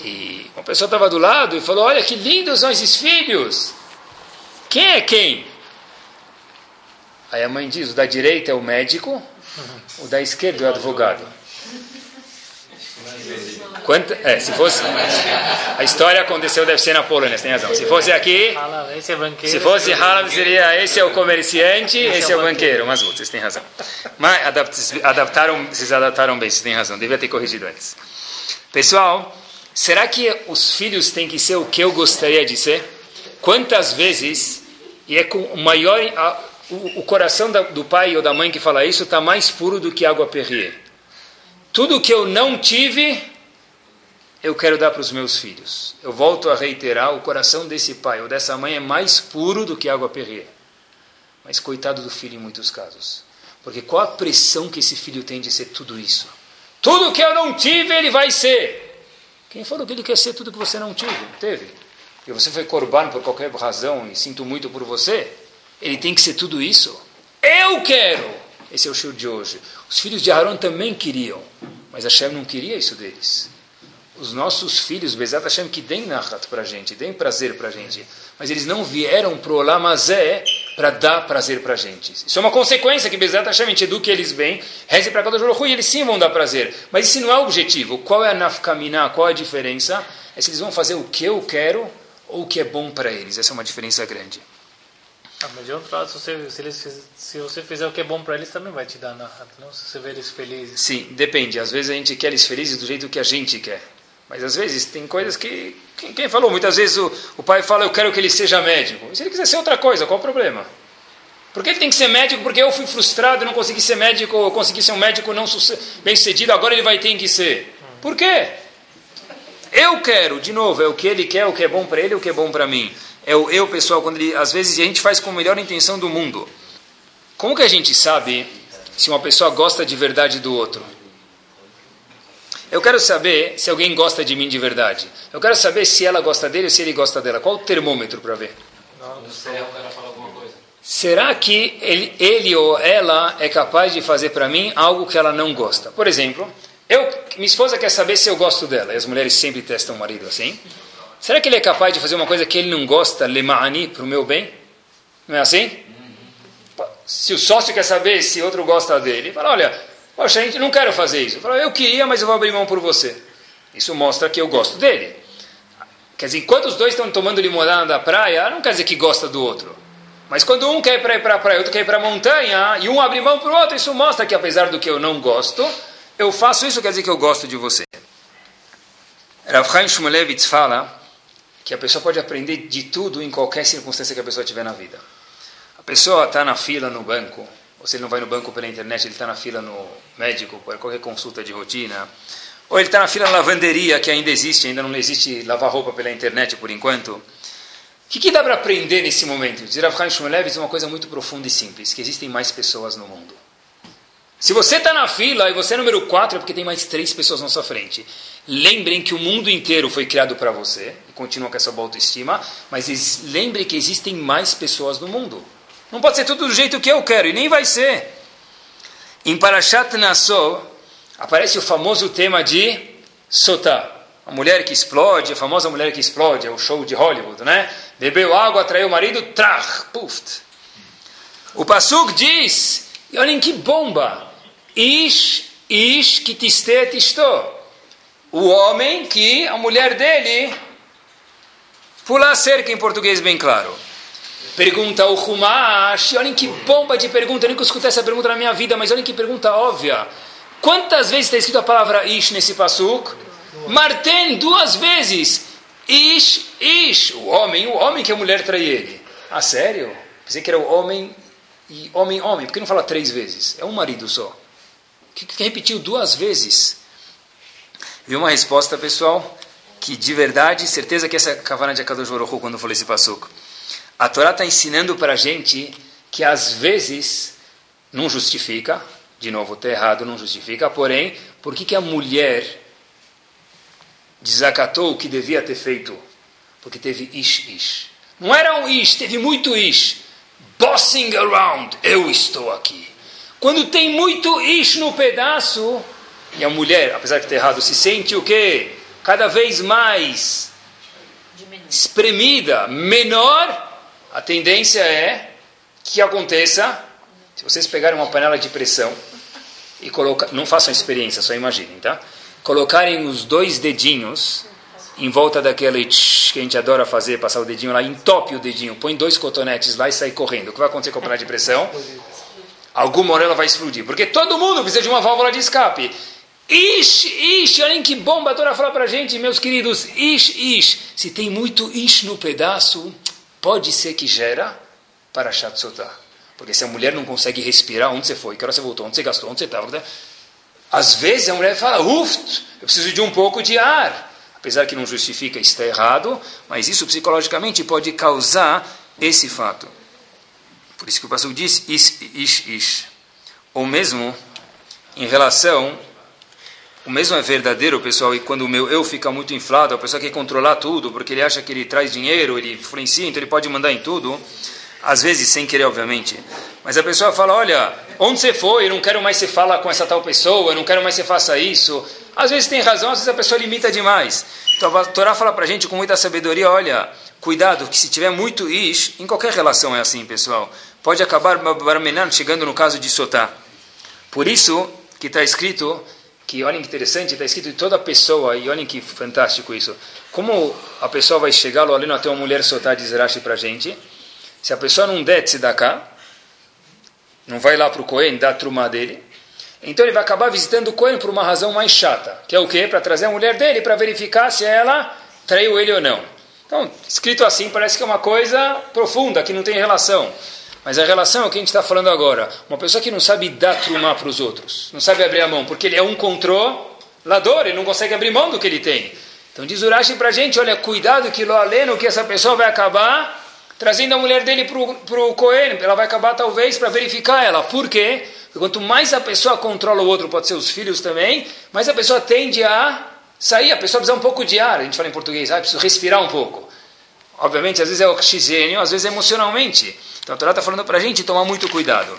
e uma pessoa estava do lado e falou: Olha que lindos são esses filhos! Quem é quem? Aí a mãe diz: O da direita é o médico, o da esquerda é o advogado. Quanto, é, se fosse. A história aconteceu, deve ser na Polônia, você tem razão. Se fosse aqui. Se fosse Halab, seria esse é o comerciante, esse é o banqueiro. Mas vocês têm razão. Mas adaptaram, vocês adaptaram bem, vocês têm razão. Devia ter corrigido antes. Pessoal, será que os filhos têm que ser o que eu gostaria de ser? Quantas vezes, e é com o maior. A, o, o, coração da, do pai ou da mãe que fala isso está mais puro do que água Perrier. Tudo que eu não tive, eu quero dar para os meus filhos. Eu volto a reiterar: o coração desse pai ou dessa mãe é mais puro do que água perrier. Mas coitado do filho em muitos casos. Porque qual a pressão que esse filho tem de ser tudo isso? Tudo que eu não tive, ele vai ser. Quem falou que ele quer ser tudo que você não tive? Teve. E você foi corban por qualquer razão e sinto muito por você. Ele tem que ser tudo isso. Eu quero. Esse é o show de hoje. Os filhos de Aaron também queriam, mas Hashem não queria isso deles os nossos filhos, Bezat Hashem, que deem nachat para a gente, deem prazer para a gente. Mas eles não vieram para o Olamazé para dar prazer para a gente. Isso é uma consequência que Bezat Hashem, a gente eduque eles bem, reze para cada jogo e eles sim vão dar prazer. Mas esse não é o objetivo. Qual é a nafkamina, qual é a diferença? É se eles vão fazer o que eu quero ou o que é bom para eles. Essa é uma diferença grande. Ah, mas de outro lado, se você, se, eles, se você fizer o que é bom para eles, também vai te dar nahat, não? Se você vê eles felizes. Sim, depende. Às vezes a gente quer eles felizes do jeito que a gente quer. Mas às vezes tem coisas que. Quem, quem falou? Muitas vezes o, o, pai fala, eu quero que ele seja médico. E se ele quiser ser outra coisa, qual o problema? Por que ele tem que ser médico? Porque eu fui frustrado, não consegui ser médico, ou consegui ser um médico não bem sucedido, agora ele vai ter que ser. Por quê? Eu quero, de novo, é o que ele quer, o que é bom para ele, o que é bom para mim. É o eu, pessoal, quando ele, às vezes a gente faz com a melhor intenção do mundo. Como que a gente sabe se uma pessoa gosta de verdade do outro? Eu quero saber se alguém gosta de mim de verdade. Eu quero saber se ela gosta dele ou se ele gosta dela. Qual o termômetro para ver? Não, não sei. Será que ele, ele, ou ela é capaz de fazer para mim algo que ela não gosta? Por exemplo, eu, minha esposa quer saber se eu gosto dela. E as mulheres sempre testam o marido assim. Será que ele é capaz de fazer uma coisa que ele não gosta, lema'ani, para o meu bem? Não é assim? Se o sócio quer saber se outro gosta dele, fala, olha, Poxa, a gente não quero fazer isso. Eu falo, eu queria, mas eu vou abrir mão por você. Isso mostra que eu gosto dele. Quer dizer, enquanto os dois estão tomando limonada na praia, não quer dizer que gosta do outro. Mas quando um quer ir para a praia, outro quer ir para a montanha, e um abre mão para o outro, isso mostra que apesar do que eu não gosto, eu faço isso, quer dizer que eu gosto de você. Rav Chaim Shmulevitz fala que a pessoa pode aprender de tudo em qualquer circunstância que a pessoa tiver na vida. A pessoa está na fila no banco, ou se ele não vai no banco pela internet, ele está na fila no médico, para qualquer consulta de rotina, ou ele está na fila na lavanderia, que ainda existe, ainda não existe lavar roupa pela internet por enquanto. O que, que dá para aprender nesse momento? Diz Rav Chaim Shmulevitz uma coisa muito profunda e simples, que existem mais pessoas no mundo. Se você está na fila e você é número 4, é porque tem mais três pessoas na sua frente. Lembrem que o mundo inteiro foi criado para você, e continua com essa boa autoestima, mas lembrem que existem mais pessoas no mundo. Não pode ser tudo do jeito que eu quero, e nem vai ser. Em Parashat Nassau, aparece o famoso tema de Sotá. A mulher que explode, a famosa mulher que explode, é o show de Hollywood, né? Bebeu água, traiu o marido, trach, puf. O Pasuk diz, e olhem que bomba, Ish, ish que tistet isto. O homem que a mulher dele pula a cerca, em português bem claro. Pergunta o Humash, olhem que bomba de pergunta, eu nunca escutei essa pergunta na minha vida, mas olhem que pergunta óbvia. Quantas vezes está escrito a palavra ish nesse pasuk? Marten, duas vezes. Ish, ish, o homem, o homem que a mulher trai ele. Ah, sério? Pensei que era o homem e homem, homem. Por que não fala três vezes? É um marido só que repetiu duas vezes. Viu uma resposta, pessoal, que de verdade, certeza que essa é a Kavana de Akadosh Baruch quando eu falei esse passuco. A Torá está ensinando para a gente que às vezes não justifica, de novo, está errado, não justifica, porém, por que, que a mulher desacatou o que devia ter feito? Porque teve ish, ish. Não era um ish, teve muito ish. Bossing around, eu estou aqui. Quando tem muito ish no pedaço, e a mulher, apesar de ter errado, se sente o quê? Cada vez mais espremida, menor, a tendência é que aconteça, se vocês pegarem uma panela de pressão e colocar, não façam experiência, só imaginem, tá? Colocarem os dois dedinhos em volta daquele tch, que a gente adora fazer, passar o dedinho lá, entope o dedinho, põe dois cotonetes lá e sai correndo. O que vai acontecer com a panela de pressão? alguma hora ela vai explodir. Porque todo mundo precisa de uma válvula de escape. Ish, ish, olhem que bomba a Torá fala para a gente, meus queridos. Ish, ish. Se tem muito ish no pedaço, pode ser que gera para Shatsotá. Porque se a mulher não consegue respirar, onde você foi? Que hora você voltou? Onde você gastou? Onde você estava? Às vezes a mulher fala, uff, eu preciso de um pouco de ar. Apesar que não justifica, está errado, mas isso psicologicamente pode causar esse fato. Por isso que o pastor diz ish, ish, ish. Ou mesmo em relação, o mesmo é verdadeiro, pessoal, e quando o meu eu fica muito inflado, a pessoa quer controlar tudo, porque ele acha que ele traz dinheiro, ele influencia, então ele pode mandar em tudo, às vezes sem querer, obviamente. Mas a pessoa fala, olha, onde você foi? Eu não quero mais você falar com essa tal pessoa, eu não quero mais você faça isso. Às vezes tem razão, às vezes a pessoa limita demais. Então a Torá fala para gente com muita sabedoria, olha, cuidado, que se tiver muito ish, em qualquer relação é assim, pessoal pode acabar barmenan chegando no caso de Sotá. Por isso que está escrito, que olhem que interessante, está escrito de toda pessoa, e olhem que fantástico isso. Como a pessoa vai chegar lá além até uma mulher Sotá, diz Rashi para a gente, se a pessoa não der cá, não vai lá para o Cohen dar a truma dele, então ele vai acabar visitando o Cohen por uma razão mais chata, que é o quê? Para trazer a mulher dele, para verificar se ela traiu ele ou não. Então, escrito assim, parece que é uma coisa profunda, que não tem relação. Mas a relação é o que a gente está falando agora. Uma pessoa que não sabe dar trumar para os outros, não sabe abrir a mão, porque ele é um controlador, ele não consegue abrir mão do que ele tem. Então diz Urashi para a gente, olha, cuidado que lo aleno que essa pessoa vai acabar trazendo a mulher dele para o Cohen, ela vai acabar talvez para verificar ela. Por quê? Porque quanto mais a pessoa controla o outro, pode ser os filhos também, mais a pessoa tende a sair, a pessoa precisa um pouco de ar, a gente fala em português, ah, precisa respirar um pouco. Obviamente, às vezes é oxigênio, às vezes é emocionalmente. Então a Torá está falando para a gente tomar muito cuidado.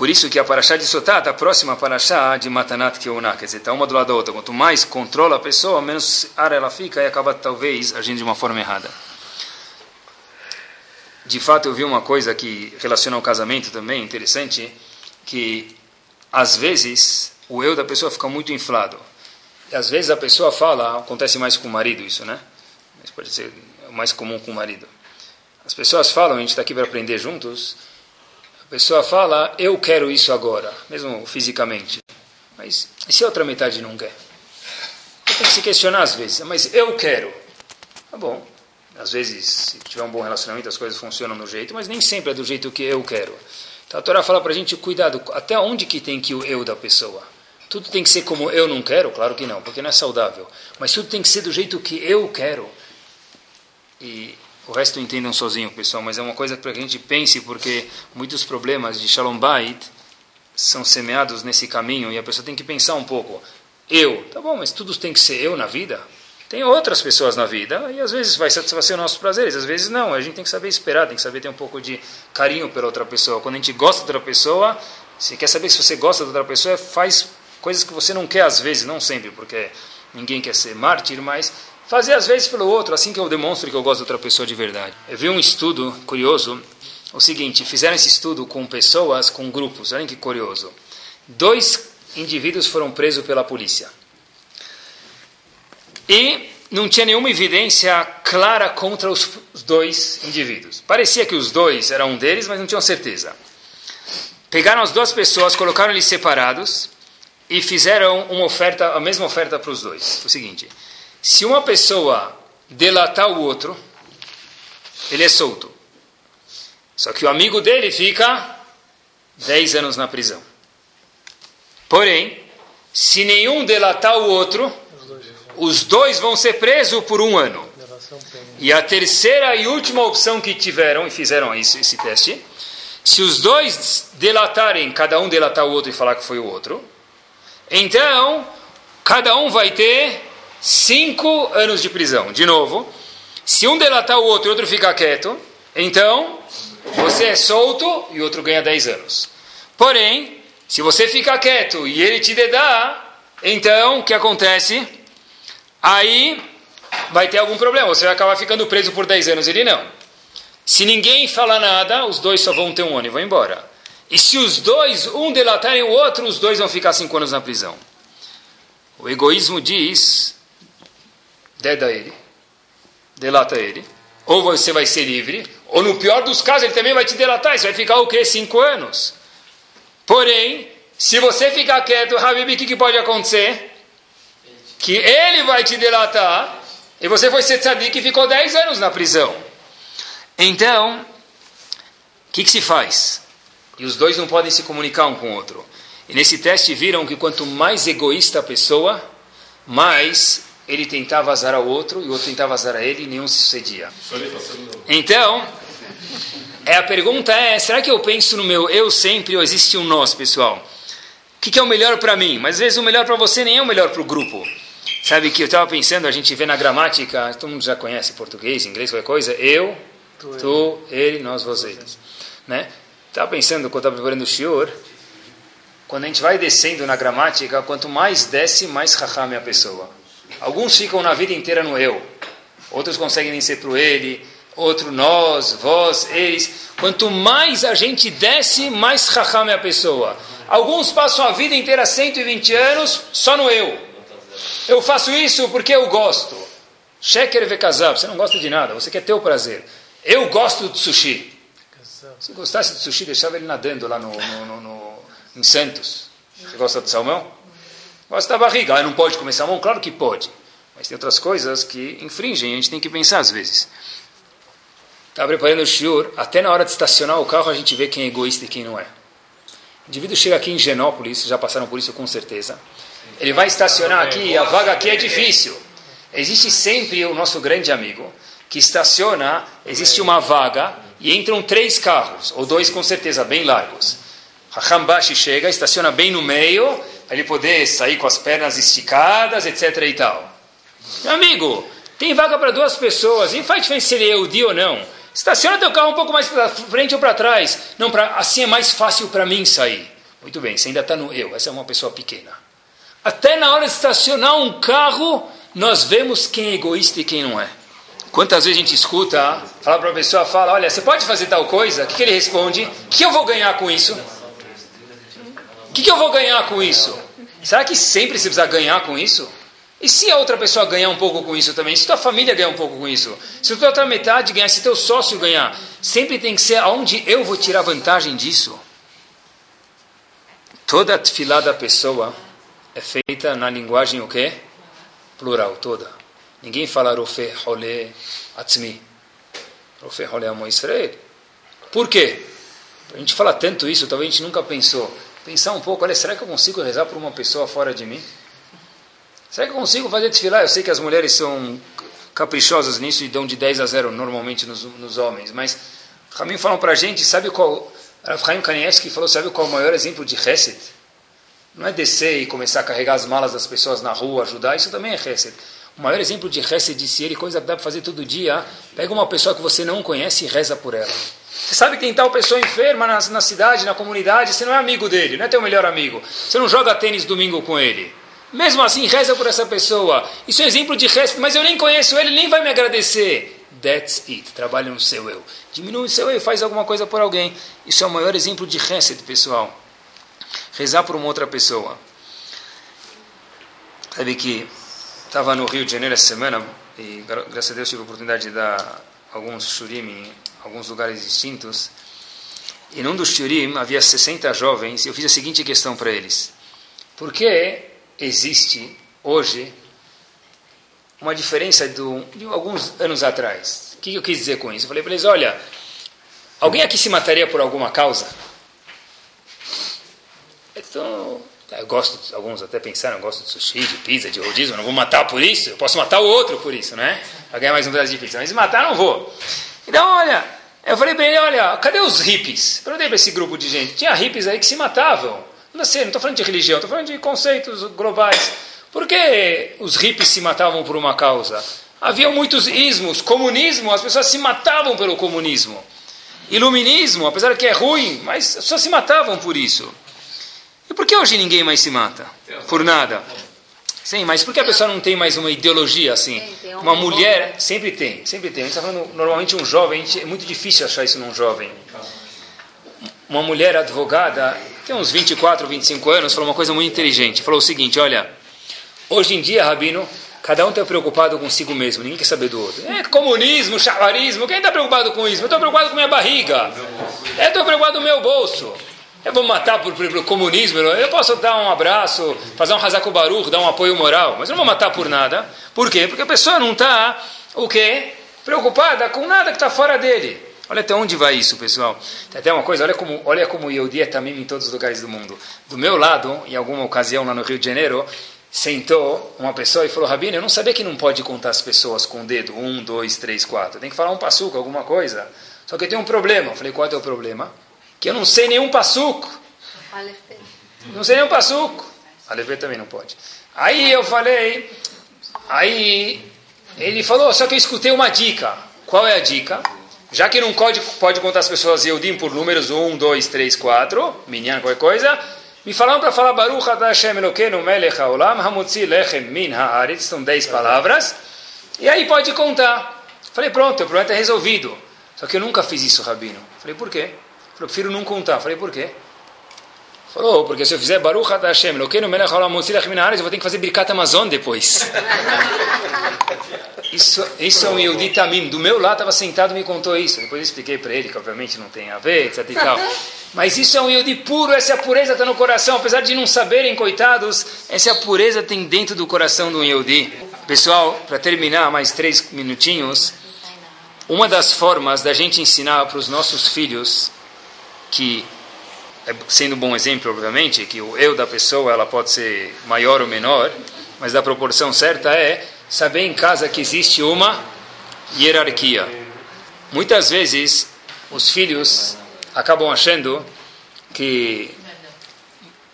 Por isso que a Parashá de Sotá está próxima à Parashá de Matanat Keuná, quer dizer, está uma do lado da outra. Quanto mais controla a pessoa, menos ar ela fica e acaba talvez agindo de uma forma errada. De fato, eu vi uma coisa que relaciona ao casamento também, interessante, que às vezes o eu da pessoa fica muito inflado. Às vezes a pessoa fala, acontece mais com o marido isso, né? mas pode ser mais comum com o marido. As pessoas falam, a gente está aqui para aprender juntos, A pessoa fala, eu quero isso agora, mesmo fisicamente. Mas e se a outra metade não quer? Tem que se questionar às vezes, mas eu quero. Tá bom. Às vezes, se tiver um bom relacionamento, as coisas funcionam no jeito, mas nem sempre é do jeito que eu quero. Então a Torá fala para a gente, cuidado, até onde que tem que o eu da pessoa? Tudo tem que ser como eu não quero? Claro que não, porque não é saudável. Mas tudo tem que ser do jeito que eu quero. E o resto entendam sozinho, pessoal, mas é uma coisa para que a gente pense, porque muitos problemas de Shalom Bait são semeados nesse caminho e a pessoa tem que pensar um pouco. Eu, tá bom, mas tudo tem que ser eu na vida? Tem outras pessoas na vida e às vezes vai satisfazer os nossos prazeres, às vezes não. A gente tem que saber esperar, tem que saber ter um pouco de carinho pela outra pessoa. Quando a gente gosta da outra pessoa, se quer saber se você gosta da outra pessoa, faz coisas que você não quer às vezes, não sempre, porque ninguém quer ser mártir, mas fazer às vezes pelo outro, assim que eu demonstro que eu gosto de outra pessoa de verdade. Eu vi um estudo curioso, o seguinte, fizeram esse estudo com pessoas, com grupos, olhem que curioso. Dois indivíduos foram presos pela polícia. E não tinha nenhuma evidência clara contra os dois indivíduos. Parecia que os dois eram um deles, mas não tinham certeza. Pegaram as duas pessoas, colocaram eles separados e fizeram uma oferta, a mesma oferta para os dois. O seguinte: se uma pessoa delatar o outro, ele é solto. Só que o amigo dele fica 10 anos na prisão. Porém, se nenhum delatar o outro, os dois vão ser presos por um ano. E a terceira e última opção que tiveram, e fizeram esse teste, se os dois delatarem, cada um delatar o outro e falar que foi o outro, então cada um vai ter cinco anos de prisão. De novo, se um delatar o outro e o outro ficar quieto, então você é solto e o outro ganha 10 anos. Porém, se você ficar quieto e ele te dedar, então o que acontece? Aí vai ter algum problema. Você vai acabar ficando preso por 10 anos, ele não. Se ninguém falar nada, os dois só vão ter um ano e vão embora. E se os dois, um delatarem o outro, os dois vão ficar cinco anos na prisão. O egoísmo diz deda ele, delata ele, ou você vai ser livre, ou no pior dos casos ele também vai te delatar, você vai ficar o quê? Cinco anos. Porém, se você ficar quieto, Habib, o que, que pode acontecer? Que ele vai te delatar, e você foi ser tzadik e ficou dez anos na prisão. Então, o que, que se faz? E os dois não podem se comunicar um com o outro. E nesse teste viram que quanto mais egoísta a pessoa, mais ele tentava azar ao outro e o outro tentava azar a ele e nenhum se sucedia. Então, é, a pergunta é: será que eu penso no meu eu sempre ou existe um nós, pessoal? O que, que é o melhor para mim? Mas às vezes o melhor para você nem é o melhor para o grupo. Sabe que eu estava pensando, a gente vê na gramática, todo mundo já conhece português, inglês, qualquer coisa, eu, tu, ele, nós, vocês. Né? Estava pensando, quando estava preparando o shiur, quando a gente vai descendo na gramática, quanto mais desce, mais raham é a pessoa. Alguns ficam na vida inteira no eu, outros conseguem nem ser para o ele, outro nós, vós, eles. Quanto mais a gente desce, mais raham é a pessoa. Alguns passam a vida inteira, 120 anos, só no eu. Eu faço isso porque eu gosto. Sheker vekazab, você não gosta de nada, você quer ter o prazer. Eu gosto de sushi. Se gostasse de sushi, deixava ele nadando lá no, no, no, em Santos. Você gosta de salmão? Gosta da barriga. Ah, não pode comer salmão? Claro que pode. Mas tem outras coisas que infringem, a gente tem que pensar às vezes. Estava preparando o shiur, até na hora de estacionar o carro a gente vê quem é egoísta e quem não é. O indivíduo chega aqui em Genópolis, já passaram por isso com certeza. Ele vai estacionar aqui, a vaga aqui é difícil. Existe sempre o nosso grande amigo que estaciona, existe uma vaga e entram três carros, ou dois com certeza, bem largos. Bashi chega, estaciona bem no meio, para ele poder sair com as pernas esticadas, etc. e tal. Meu amigo, tem vaga para duas pessoas, e faz diferença se ele é Eudi ou não. Estaciona teu carro um pouco mais para frente ou para trás. Não, pra, assim é mais fácil para mim sair. Muito bem, você ainda está no eu, essa é uma pessoa pequena. Até na hora de estacionar um carro, nós vemos quem é egoísta e quem não é. Quantas vezes a gente escuta, fala para a pessoa, fala, olha, você pode fazer tal coisa? O que, que ele responde? O que eu vou ganhar com isso? O que, que eu vou ganhar com isso? Será que sempre você precisa ganhar com isso? E se a outra pessoa ganhar um pouco com isso também? Se tua família ganhar um pouco com isso? Se tua outra metade ganhar? Se teu sócio ganhar? Sempre tem que ser aonde eu vou tirar vantagem disso. Toda a tefilá da pessoa é feita na linguagem o quê? Plural, toda. Ninguém fala rofe, rolê, atzmi. Rofe, rolê, amo Israel. Por quê? A gente fala tanto isso, talvez a gente nunca pensou. Pensar um pouco, olha, será que eu consigo rezar por uma pessoa fora de mim? Será que eu consigo fazer tefilá? Eu sei que as mulheres são caprichosas nisso e dão de 10 a 0 normalmente nos, nos homens, mas Ramin falam para a gente, sabe qual... Rav Chaim Kanievski falou, sabe qual é o maior exemplo de Hesed? Não é descer e começar a carregar as malas das pessoas na rua, ajudar, isso também é Hesed. O maior exemplo de Hesed, disse ele, coisa que dá para fazer todo dia, pega uma pessoa que você não conhece e reza por ela. Você sabe que tem tal pessoa enferma na, na cidade, na comunidade, você não é amigo dele, não é teu melhor amigo. Você não joga tênis domingo com ele. Mesmo assim, reza por essa pessoa. Isso é um exemplo de resto, mas eu nem conheço ele, nem vai me agradecer. That's it. Trabalha no seu eu. Diminui o seu eu, faz alguma coisa por alguém. Isso é o maior exemplo de reset, pessoal. Rezar por uma outra pessoa. Sabe que estava no Rio de Janeiro essa semana e graças a Deus tive a oportunidade de dar alguns shurim em alguns lugares distintos. E num dos shurim havia 60 jovens e eu fiz a seguinte questão para eles. Por que existe hoje uma diferença do, de alguns anos atrás. O que eu quis dizer com isso? Eu falei para eles: olha, alguém aqui se mataria por alguma causa? Então, eu gosto, alguns até pensaram, gosto de sushi, de pizza, de rodízio, não vou matar por isso, eu posso matar o outro por isso, né? Vai ganhar mais um pedaço de pizza, mas se matar, não vou. Então, olha, eu falei ele: olha, cadê os hippies? Perguntei para esse grupo de gente: tinha hippies aí que se matavam. Não sei, não estou falando de religião, estou falando de conceitos globais. Por que os hippies se matavam por uma causa? Havia muitos ismos, comunismo, as pessoas se matavam pelo comunismo. Iluminismo, apesar que é ruim, mas as pessoas se matavam por isso. E por que hoje ninguém mais se mata? Por nada. Sim, mas por que a pessoa não tem mais uma ideologia assim? Uma mulher, sempre tem, sempre tem. A gente está falando normalmente um jovem, é muito difícil achar isso num jovem. Uma mulher advogada, tem uns 24, 25 anos, falou uma coisa muito inteligente. Falou o seguinte: olha, hoje em dia, Rabino, cada um está preocupado consigo mesmo, ninguém quer saber do outro. É comunismo, chavarismo, quem está preocupado com isso? Eu estou preocupado com minha barriga, eu estou preocupado com o meu bolso. Eu vou matar por, por, comunismo, eu posso dar um abraço, fazer um Hazaku Baruch, dar um apoio moral, mas eu não vou matar por nada. Por quê? Porque a pessoa não está, o quê? Preocupada com nada que está fora dele. Olha até onde vai isso, pessoal. Tem até uma coisa, olha como, olha como o Yehudi é também em todos os lugares do mundo. Do meu lado, em alguma ocasião lá no Rio de Janeiro, sentou uma pessoa e falou, Rabino, eu não sabia que não pode contar as pessoas com o dedo, um, dois, três, quatro. Tem que falar um passuco, alguma coisa. Só que tem um problema. Eu falei, qual é o problema? Que eu não sei nenhum passuco. Não sei nenhum passuco. Aleve também não pode. Aí eu falei, aí ele falou, só que eu escutei uma dica. Qual é a dica? Já que não pode, pode contar as pessoas Yehudim por números 1, 2, 3, 4, minyan, qualquer coisa, me falaram para falar Baruch Hashem Elokeinu Melech HaOlam Hamutzi Lechem Min Haaretz, são 10 palavras, e aí pode contar. Falei, pronto, o problema está resolvido. Só que eu nunca fiz isso, Rabino. Falei, por quê? Falei, prefiro não contar. Falei, por quê? Falou, porque se eu fizer Baruch Hashem Melech HaOlam eu vou ter que fazer Birkat Amazon depois. Isso, isso é um Yehudi Tamim. Do meu lado estava sentado e me contou isso. Depois eu expliquei para ele que obviamente não tem a ver, etc e tal. Mas isso é um Yehudi puro, essa pureza está no coração. Apesar de não saberem, coitados, essa pureza tem dentro do coração do Yehudi. Pessoal, para terminar, mais três minutinhos. Uma das formas da gente ensinar para os nossos filhos que é, sendo um bom exemplo, obviamente, que o eu da pessoa ela pode ser maior ou menor, mas da proporção certa é saber em casa que existe uma hierarquia. Muitas vezes os filhos acabam achando que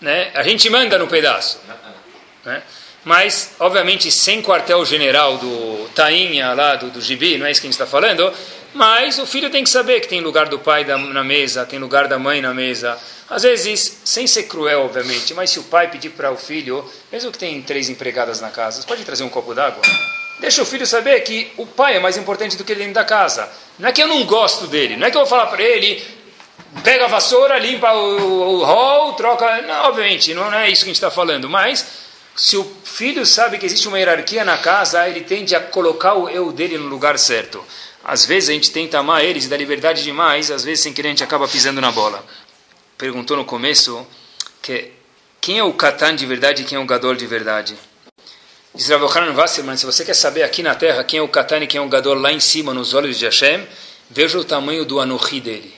né, a gente manda no pedaço. Né? Mas, obviamente, sem quartel-general do Tainha, lá do, do Gibi, não é isso que a gente está falando, mas o filho tem que saber que tem lugar do pai na mesa, tem lugar da mãe na mesa. Às vezes, sem ser cruel, obviamente, mas se o pai pedir para o filho, mesmo que tem três empregadas na casa, pode trazer um copo d'água? Deixa o filho saber que o pai é mais importante do que ele dentro da casa. Não é que eu não gosto dele, não é que eu vou falar para ele, pega a vassoura, limpa o, o hall, troca. Não, obviamente, não é isso que a gente está falando, mas Se o filho sabe que existe uma hierarquia na casa, ele tende a colocar o eu dele no lugar certo. Às vezes a gente tenta amar eles e dar liberdade demais, às vezes sem querer a gente acaba pisando na bola. Perguntou no começo que quem é o Katan de verdade e quem é o Gadol de verdade. Diz Rav Wasserman, se você quer saber aqui na terra quem é o Katan e quem é o Gadol lá em cima, nos olhos de Hashem, veja o tamanho do Anohi dele,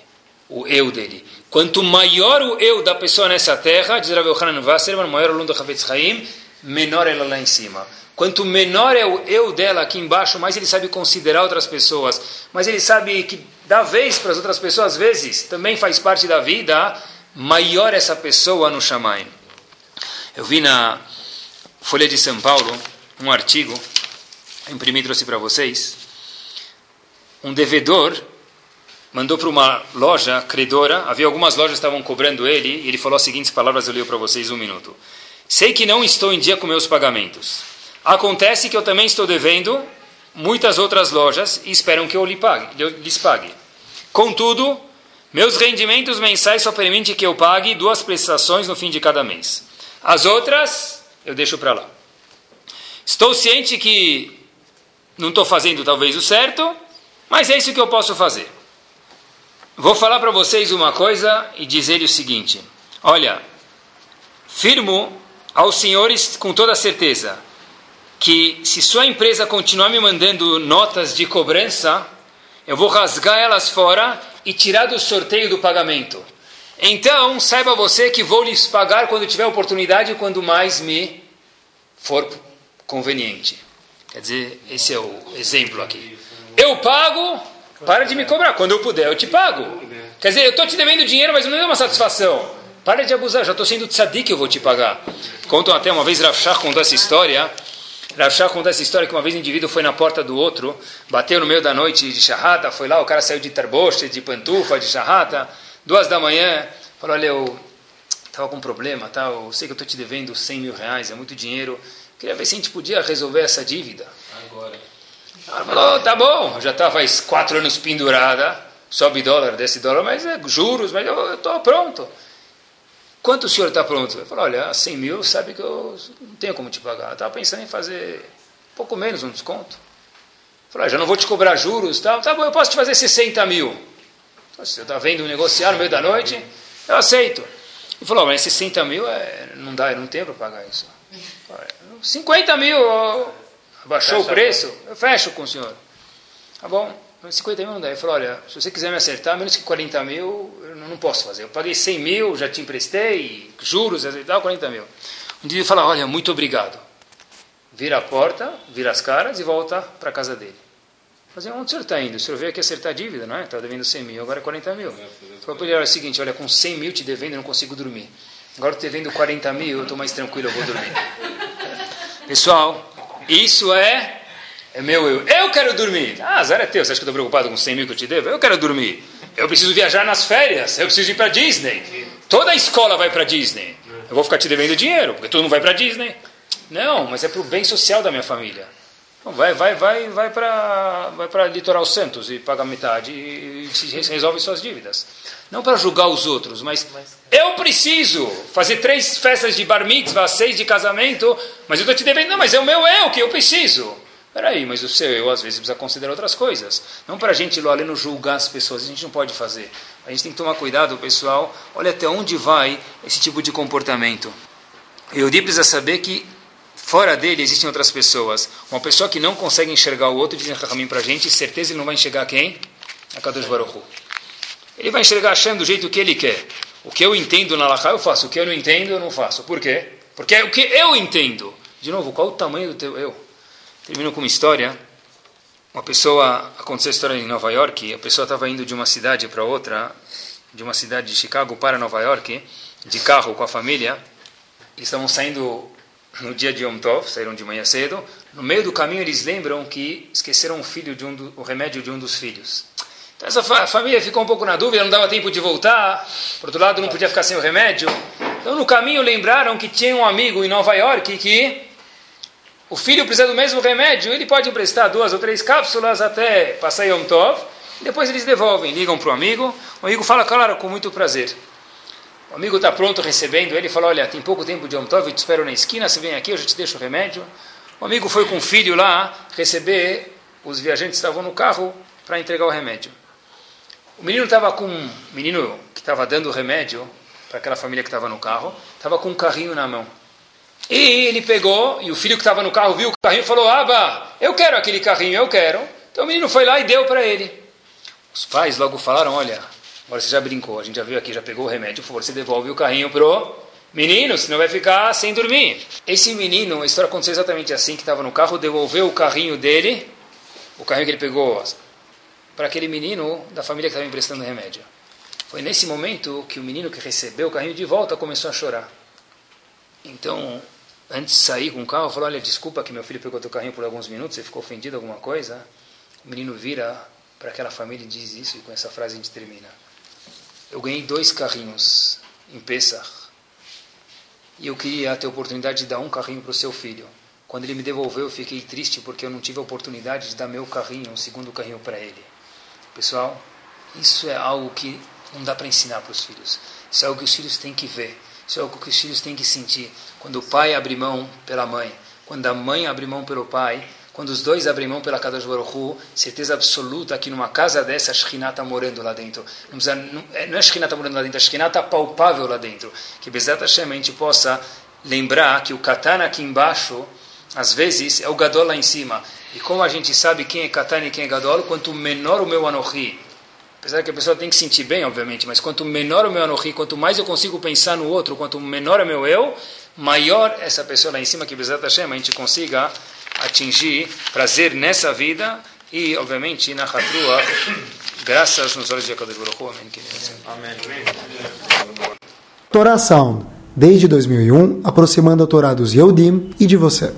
o eu dele. Quanto maior o eu da pessoa nessa terra, diz Rav Wasserman, maior o aluno do Havetz Haim, menor ela lá em cima. Quanto menor é o eu dela aqui embaixo, mais ele sabe considerar outras pessoas. Mas ele sabe que dá vez para as outras pessoas, às vezes, também faz parte da vida, maior essa pessoa no Shamaim. Eu vi na Folha de São Paulo um artigo, imprimi e trouxe para vocês. Um devedor mandou para uma loja credora, havia algumas lojas que estavam cobrando ele, e ele falou as seguintes palavras, eu leio para vocês um minuto. Sei que não estou em dia com meus pagamentos. Acontece que eu também estou devendo muitas outras lojas e esperam que eu lhes pague. Contudo, meus rendimentos mensais só permitem que eu pague duas prestações no fim de cada mês. As outras, eu deixo para lá. Estou ciente que não estou fazendo talvez o certo, mas é isso que eu posso fazer. Vou falar para vocês uma coisa e dizer o seguinte: olha, firmo aos senhores com toda certeza que se sua empresa continuar me mandando notas de cobrança, eu vou rasgar elas fora e tirar do sorteio do pagamento. Então, saiba você que vou lhes pagar quando tiver oportunidade e quando mais me for conveniente. Quer dizer, esse é o exemplo aqui. Eu pago, para de me cobrar. Quando eu puder, eu te pago. Quer dizer, eu estou te devendo dinheiro, mas não é uma satisfação. Para de abusar, já estou sendo tzadik, eu vou te pagar. Contam até uma vez, Rav Shach contou essa história. Rav Shach contou essa história que uma vez um indivíduo foi na porta do outro, bateu no meio da noite de charrata, foi lá, o cara saiu de tarboche, de pantufa, de charrata, duas da manhã, falou, olha, eu estava com um problema, tá? eu sei que eu estou te devendo 100 mil reais, é muito dinheiro, queria ver se a gente podia resolver essa dívida. Agora. Ela falou, tá bom, já estava faz quatro anos pendurada, sobe dólar, desce dólar, mas é juros, mas eu estou pronto. Quanto o senhor está pronto? Ele falou, olha, 100 mil, sabe que eu não tenho como te pagar. estava pensando em fazer um pouco menos um desconto. Ele falou, ah, já não vou te cobrar juros, tá, tá bom, eu posso te fazer 60 mil. Então, você está vendo negociar no meio da noite, eu aceito. Ele falou, mas 60 mil é, não dá, eu não tenho para pagar isso. 50 mil, abaixou o preço, eu fecho com o senhor. Tá bom. 50 mil não dá. Ele falou, olha, se você quiser me acertar, menos que 40 mil, eu não posso fazer. Eu paguei 100 mil, já te emprestei, juros e tal, 40 mil. Um dia ele fala, olha, muito obrigado. Vira a porta, vira as caras e volta para a casa dele. Mas onde o senhor está indo? O senhor veio aqui acertar a dívida, não é? Estava devendo 100 mil, agora é 40 mil. Falou para ele, olha, é o seguinte, olha, com 100 mil te devendo, eu não consigo dormir. Agora estou devendo 40 mil, eu estou mais tranquilo, eu vou dormir. Pessoal, isso é é meu eu. Eu quero dormir. Ah, azar é teu. Você acha que eu estou preocupado com 100 mil que eu te devo? Eu quero dormir. Eu preciso viajar nas férias. Eu preciso ir para Disney. Toda a escola vai para Disney. Eu vou ficar te devendo dinheiro, porque todo mundo vai para Disney. Não, mas é para o bem social da minha família. Então vai, vai, vai, vai para vai para Litoral Santos e paga metade e resolve suas dívidas. Não para julgar os outros, mas eu preciso fazer três festas de bar mitzvah, seis de casamento, mas eu estou te devendo. Não, mas é o meu eu que eu preciso. Peraí, mas o seu eu às vezes precisa considerar outras coisas. Não para a gente lá no julgar as pessoas, a gente não pode fazer. A gente tem que tomar cuidado, pessoal. Olha até onde vai esse tipo de comportamento. E o precisa saber que fora dele existem outras pessoas. Uma pessoa que não consegue enxergar o outro, dizem caminho para a gente, certeza ele não vai enxergar quem? A Kadosh Baruch Hu. Ele vai enxergar Hashem do jeito que ele quer. O que eu entendo na Lacha eu faço, o que eu não entendo eu não faço. Por quê? Porque é o que eu entendo. De novo, qual o tamanho do teu eu? Termino com uma história. Uma pessoa, aconteceu a história em Nova York, a pessoa estava indo de uma cidade para outra, de uma cidade de Chicago para Nova York, de carro com a família. Eles estavam saindo no dia de Yom Tov, saíram de manhã cedo. No meio do caminho eles lembram que esqueceram o filho de um do, o remédio de um dos filhos. Então essa fa família ficou um pouco na dúvida, não dava tempo de voltar. Por outro lado, não podia ficar sem o remédio. Então no caminho lembraram que tinha um amigo em Nova York que o filho precisa do mesmo remédio, ele pode emprestar duas ou três cápsulas até passar Yom Tov, depois eles devolvem, ligam para o amigo, o amigo fala, claro, com muito prazer. O amigo está pronto recebendo ele, falou, olha, tem pouco tempo de Yom Tov, eu te espero na esquina, você vem aqui, eu já te deixo o remédio. O amigo foi com o filho lá receber, os viajantes estavam no carro para entregar o remédio. O menino estava com, o menino que estava dando o remédio para aquela família que estava no carro, estava com um carrinho na mão. E ele pegou, e o filho que estava no carro viu o carrinho e falou, Aba, eu quero aquele carrinho, eu quero. Então o menino foi lá e deu para ele. Os pais logo falaram, olha, agora você já brincou, a gente já viu aqui, já pegou o remédio, por favor, você devolve o carrinho pro menino, senão vai ficar sem dormir. Esse menino, a história aconteceu exatamente assim, que estava no carro, devolveu o carrinho dele, o carrinho que ele pegou, para aquele menino da família que estava emprestando remédio. Foi nesse momento que o menino que recebeu o carrinho de volta começou a chorar. Então, antes de sair com o carro, falou, olha, desculpa que meu filho pegou teu carrinho por alguns minutos, você ficou ofendido alguma coisa. O menino vira para aquela família e diz isso, e com essa frase a gente termina. Eu ganhei dois carrinhos em Pesach, e eu queria ter a oportunidade de dar um carrinho para o seu filho. Quando ele me devolveu, eu fiquei triste porque eu não tive a oportunidade de dar meu carrinho, um segundo carrinho para ele. Pessoal, isso é algo que não dá para ensinar para os filhos. Isso é algo que os filhos têm que ver. Isso é algo que os filhos têm que sentir. Quando o pai abre mão pela mãe, quando a mãe abre mão pelo pai, quando os dois abrem mão pela Kadosh Baruch Hu, certeza absoluta que numa casa dessa a Shekhinah está morando lá dentro. Não, precisa, não, é, não é a Shekhinah está morando lá dentro, a Shekhinah está palpável lá dentro. Que Bezat Hashem a gente possa lembrar que o Katana aqui embaixo, às vezes, é o Gadol lá em cima. E como a gente sabe quem é Katana e quem é Gadol, quanto menor o meu Anohi, apesar que a pessoa tem que sentir bem, obviamente, mas quanto menor o meu Anohi, quanto mais eu consigo pensar no outro, quanto menor é meu eu, maior essa pessoa lá em cima, que Bezat Hashem a gente consiga atingir prazer nessa vida e, obviamente, na Hatrua, graças nos olhos de Akadosh Baruch. Amém. Torá Sound, desde 2001, aproximando a Torá dos Yehudim e de você.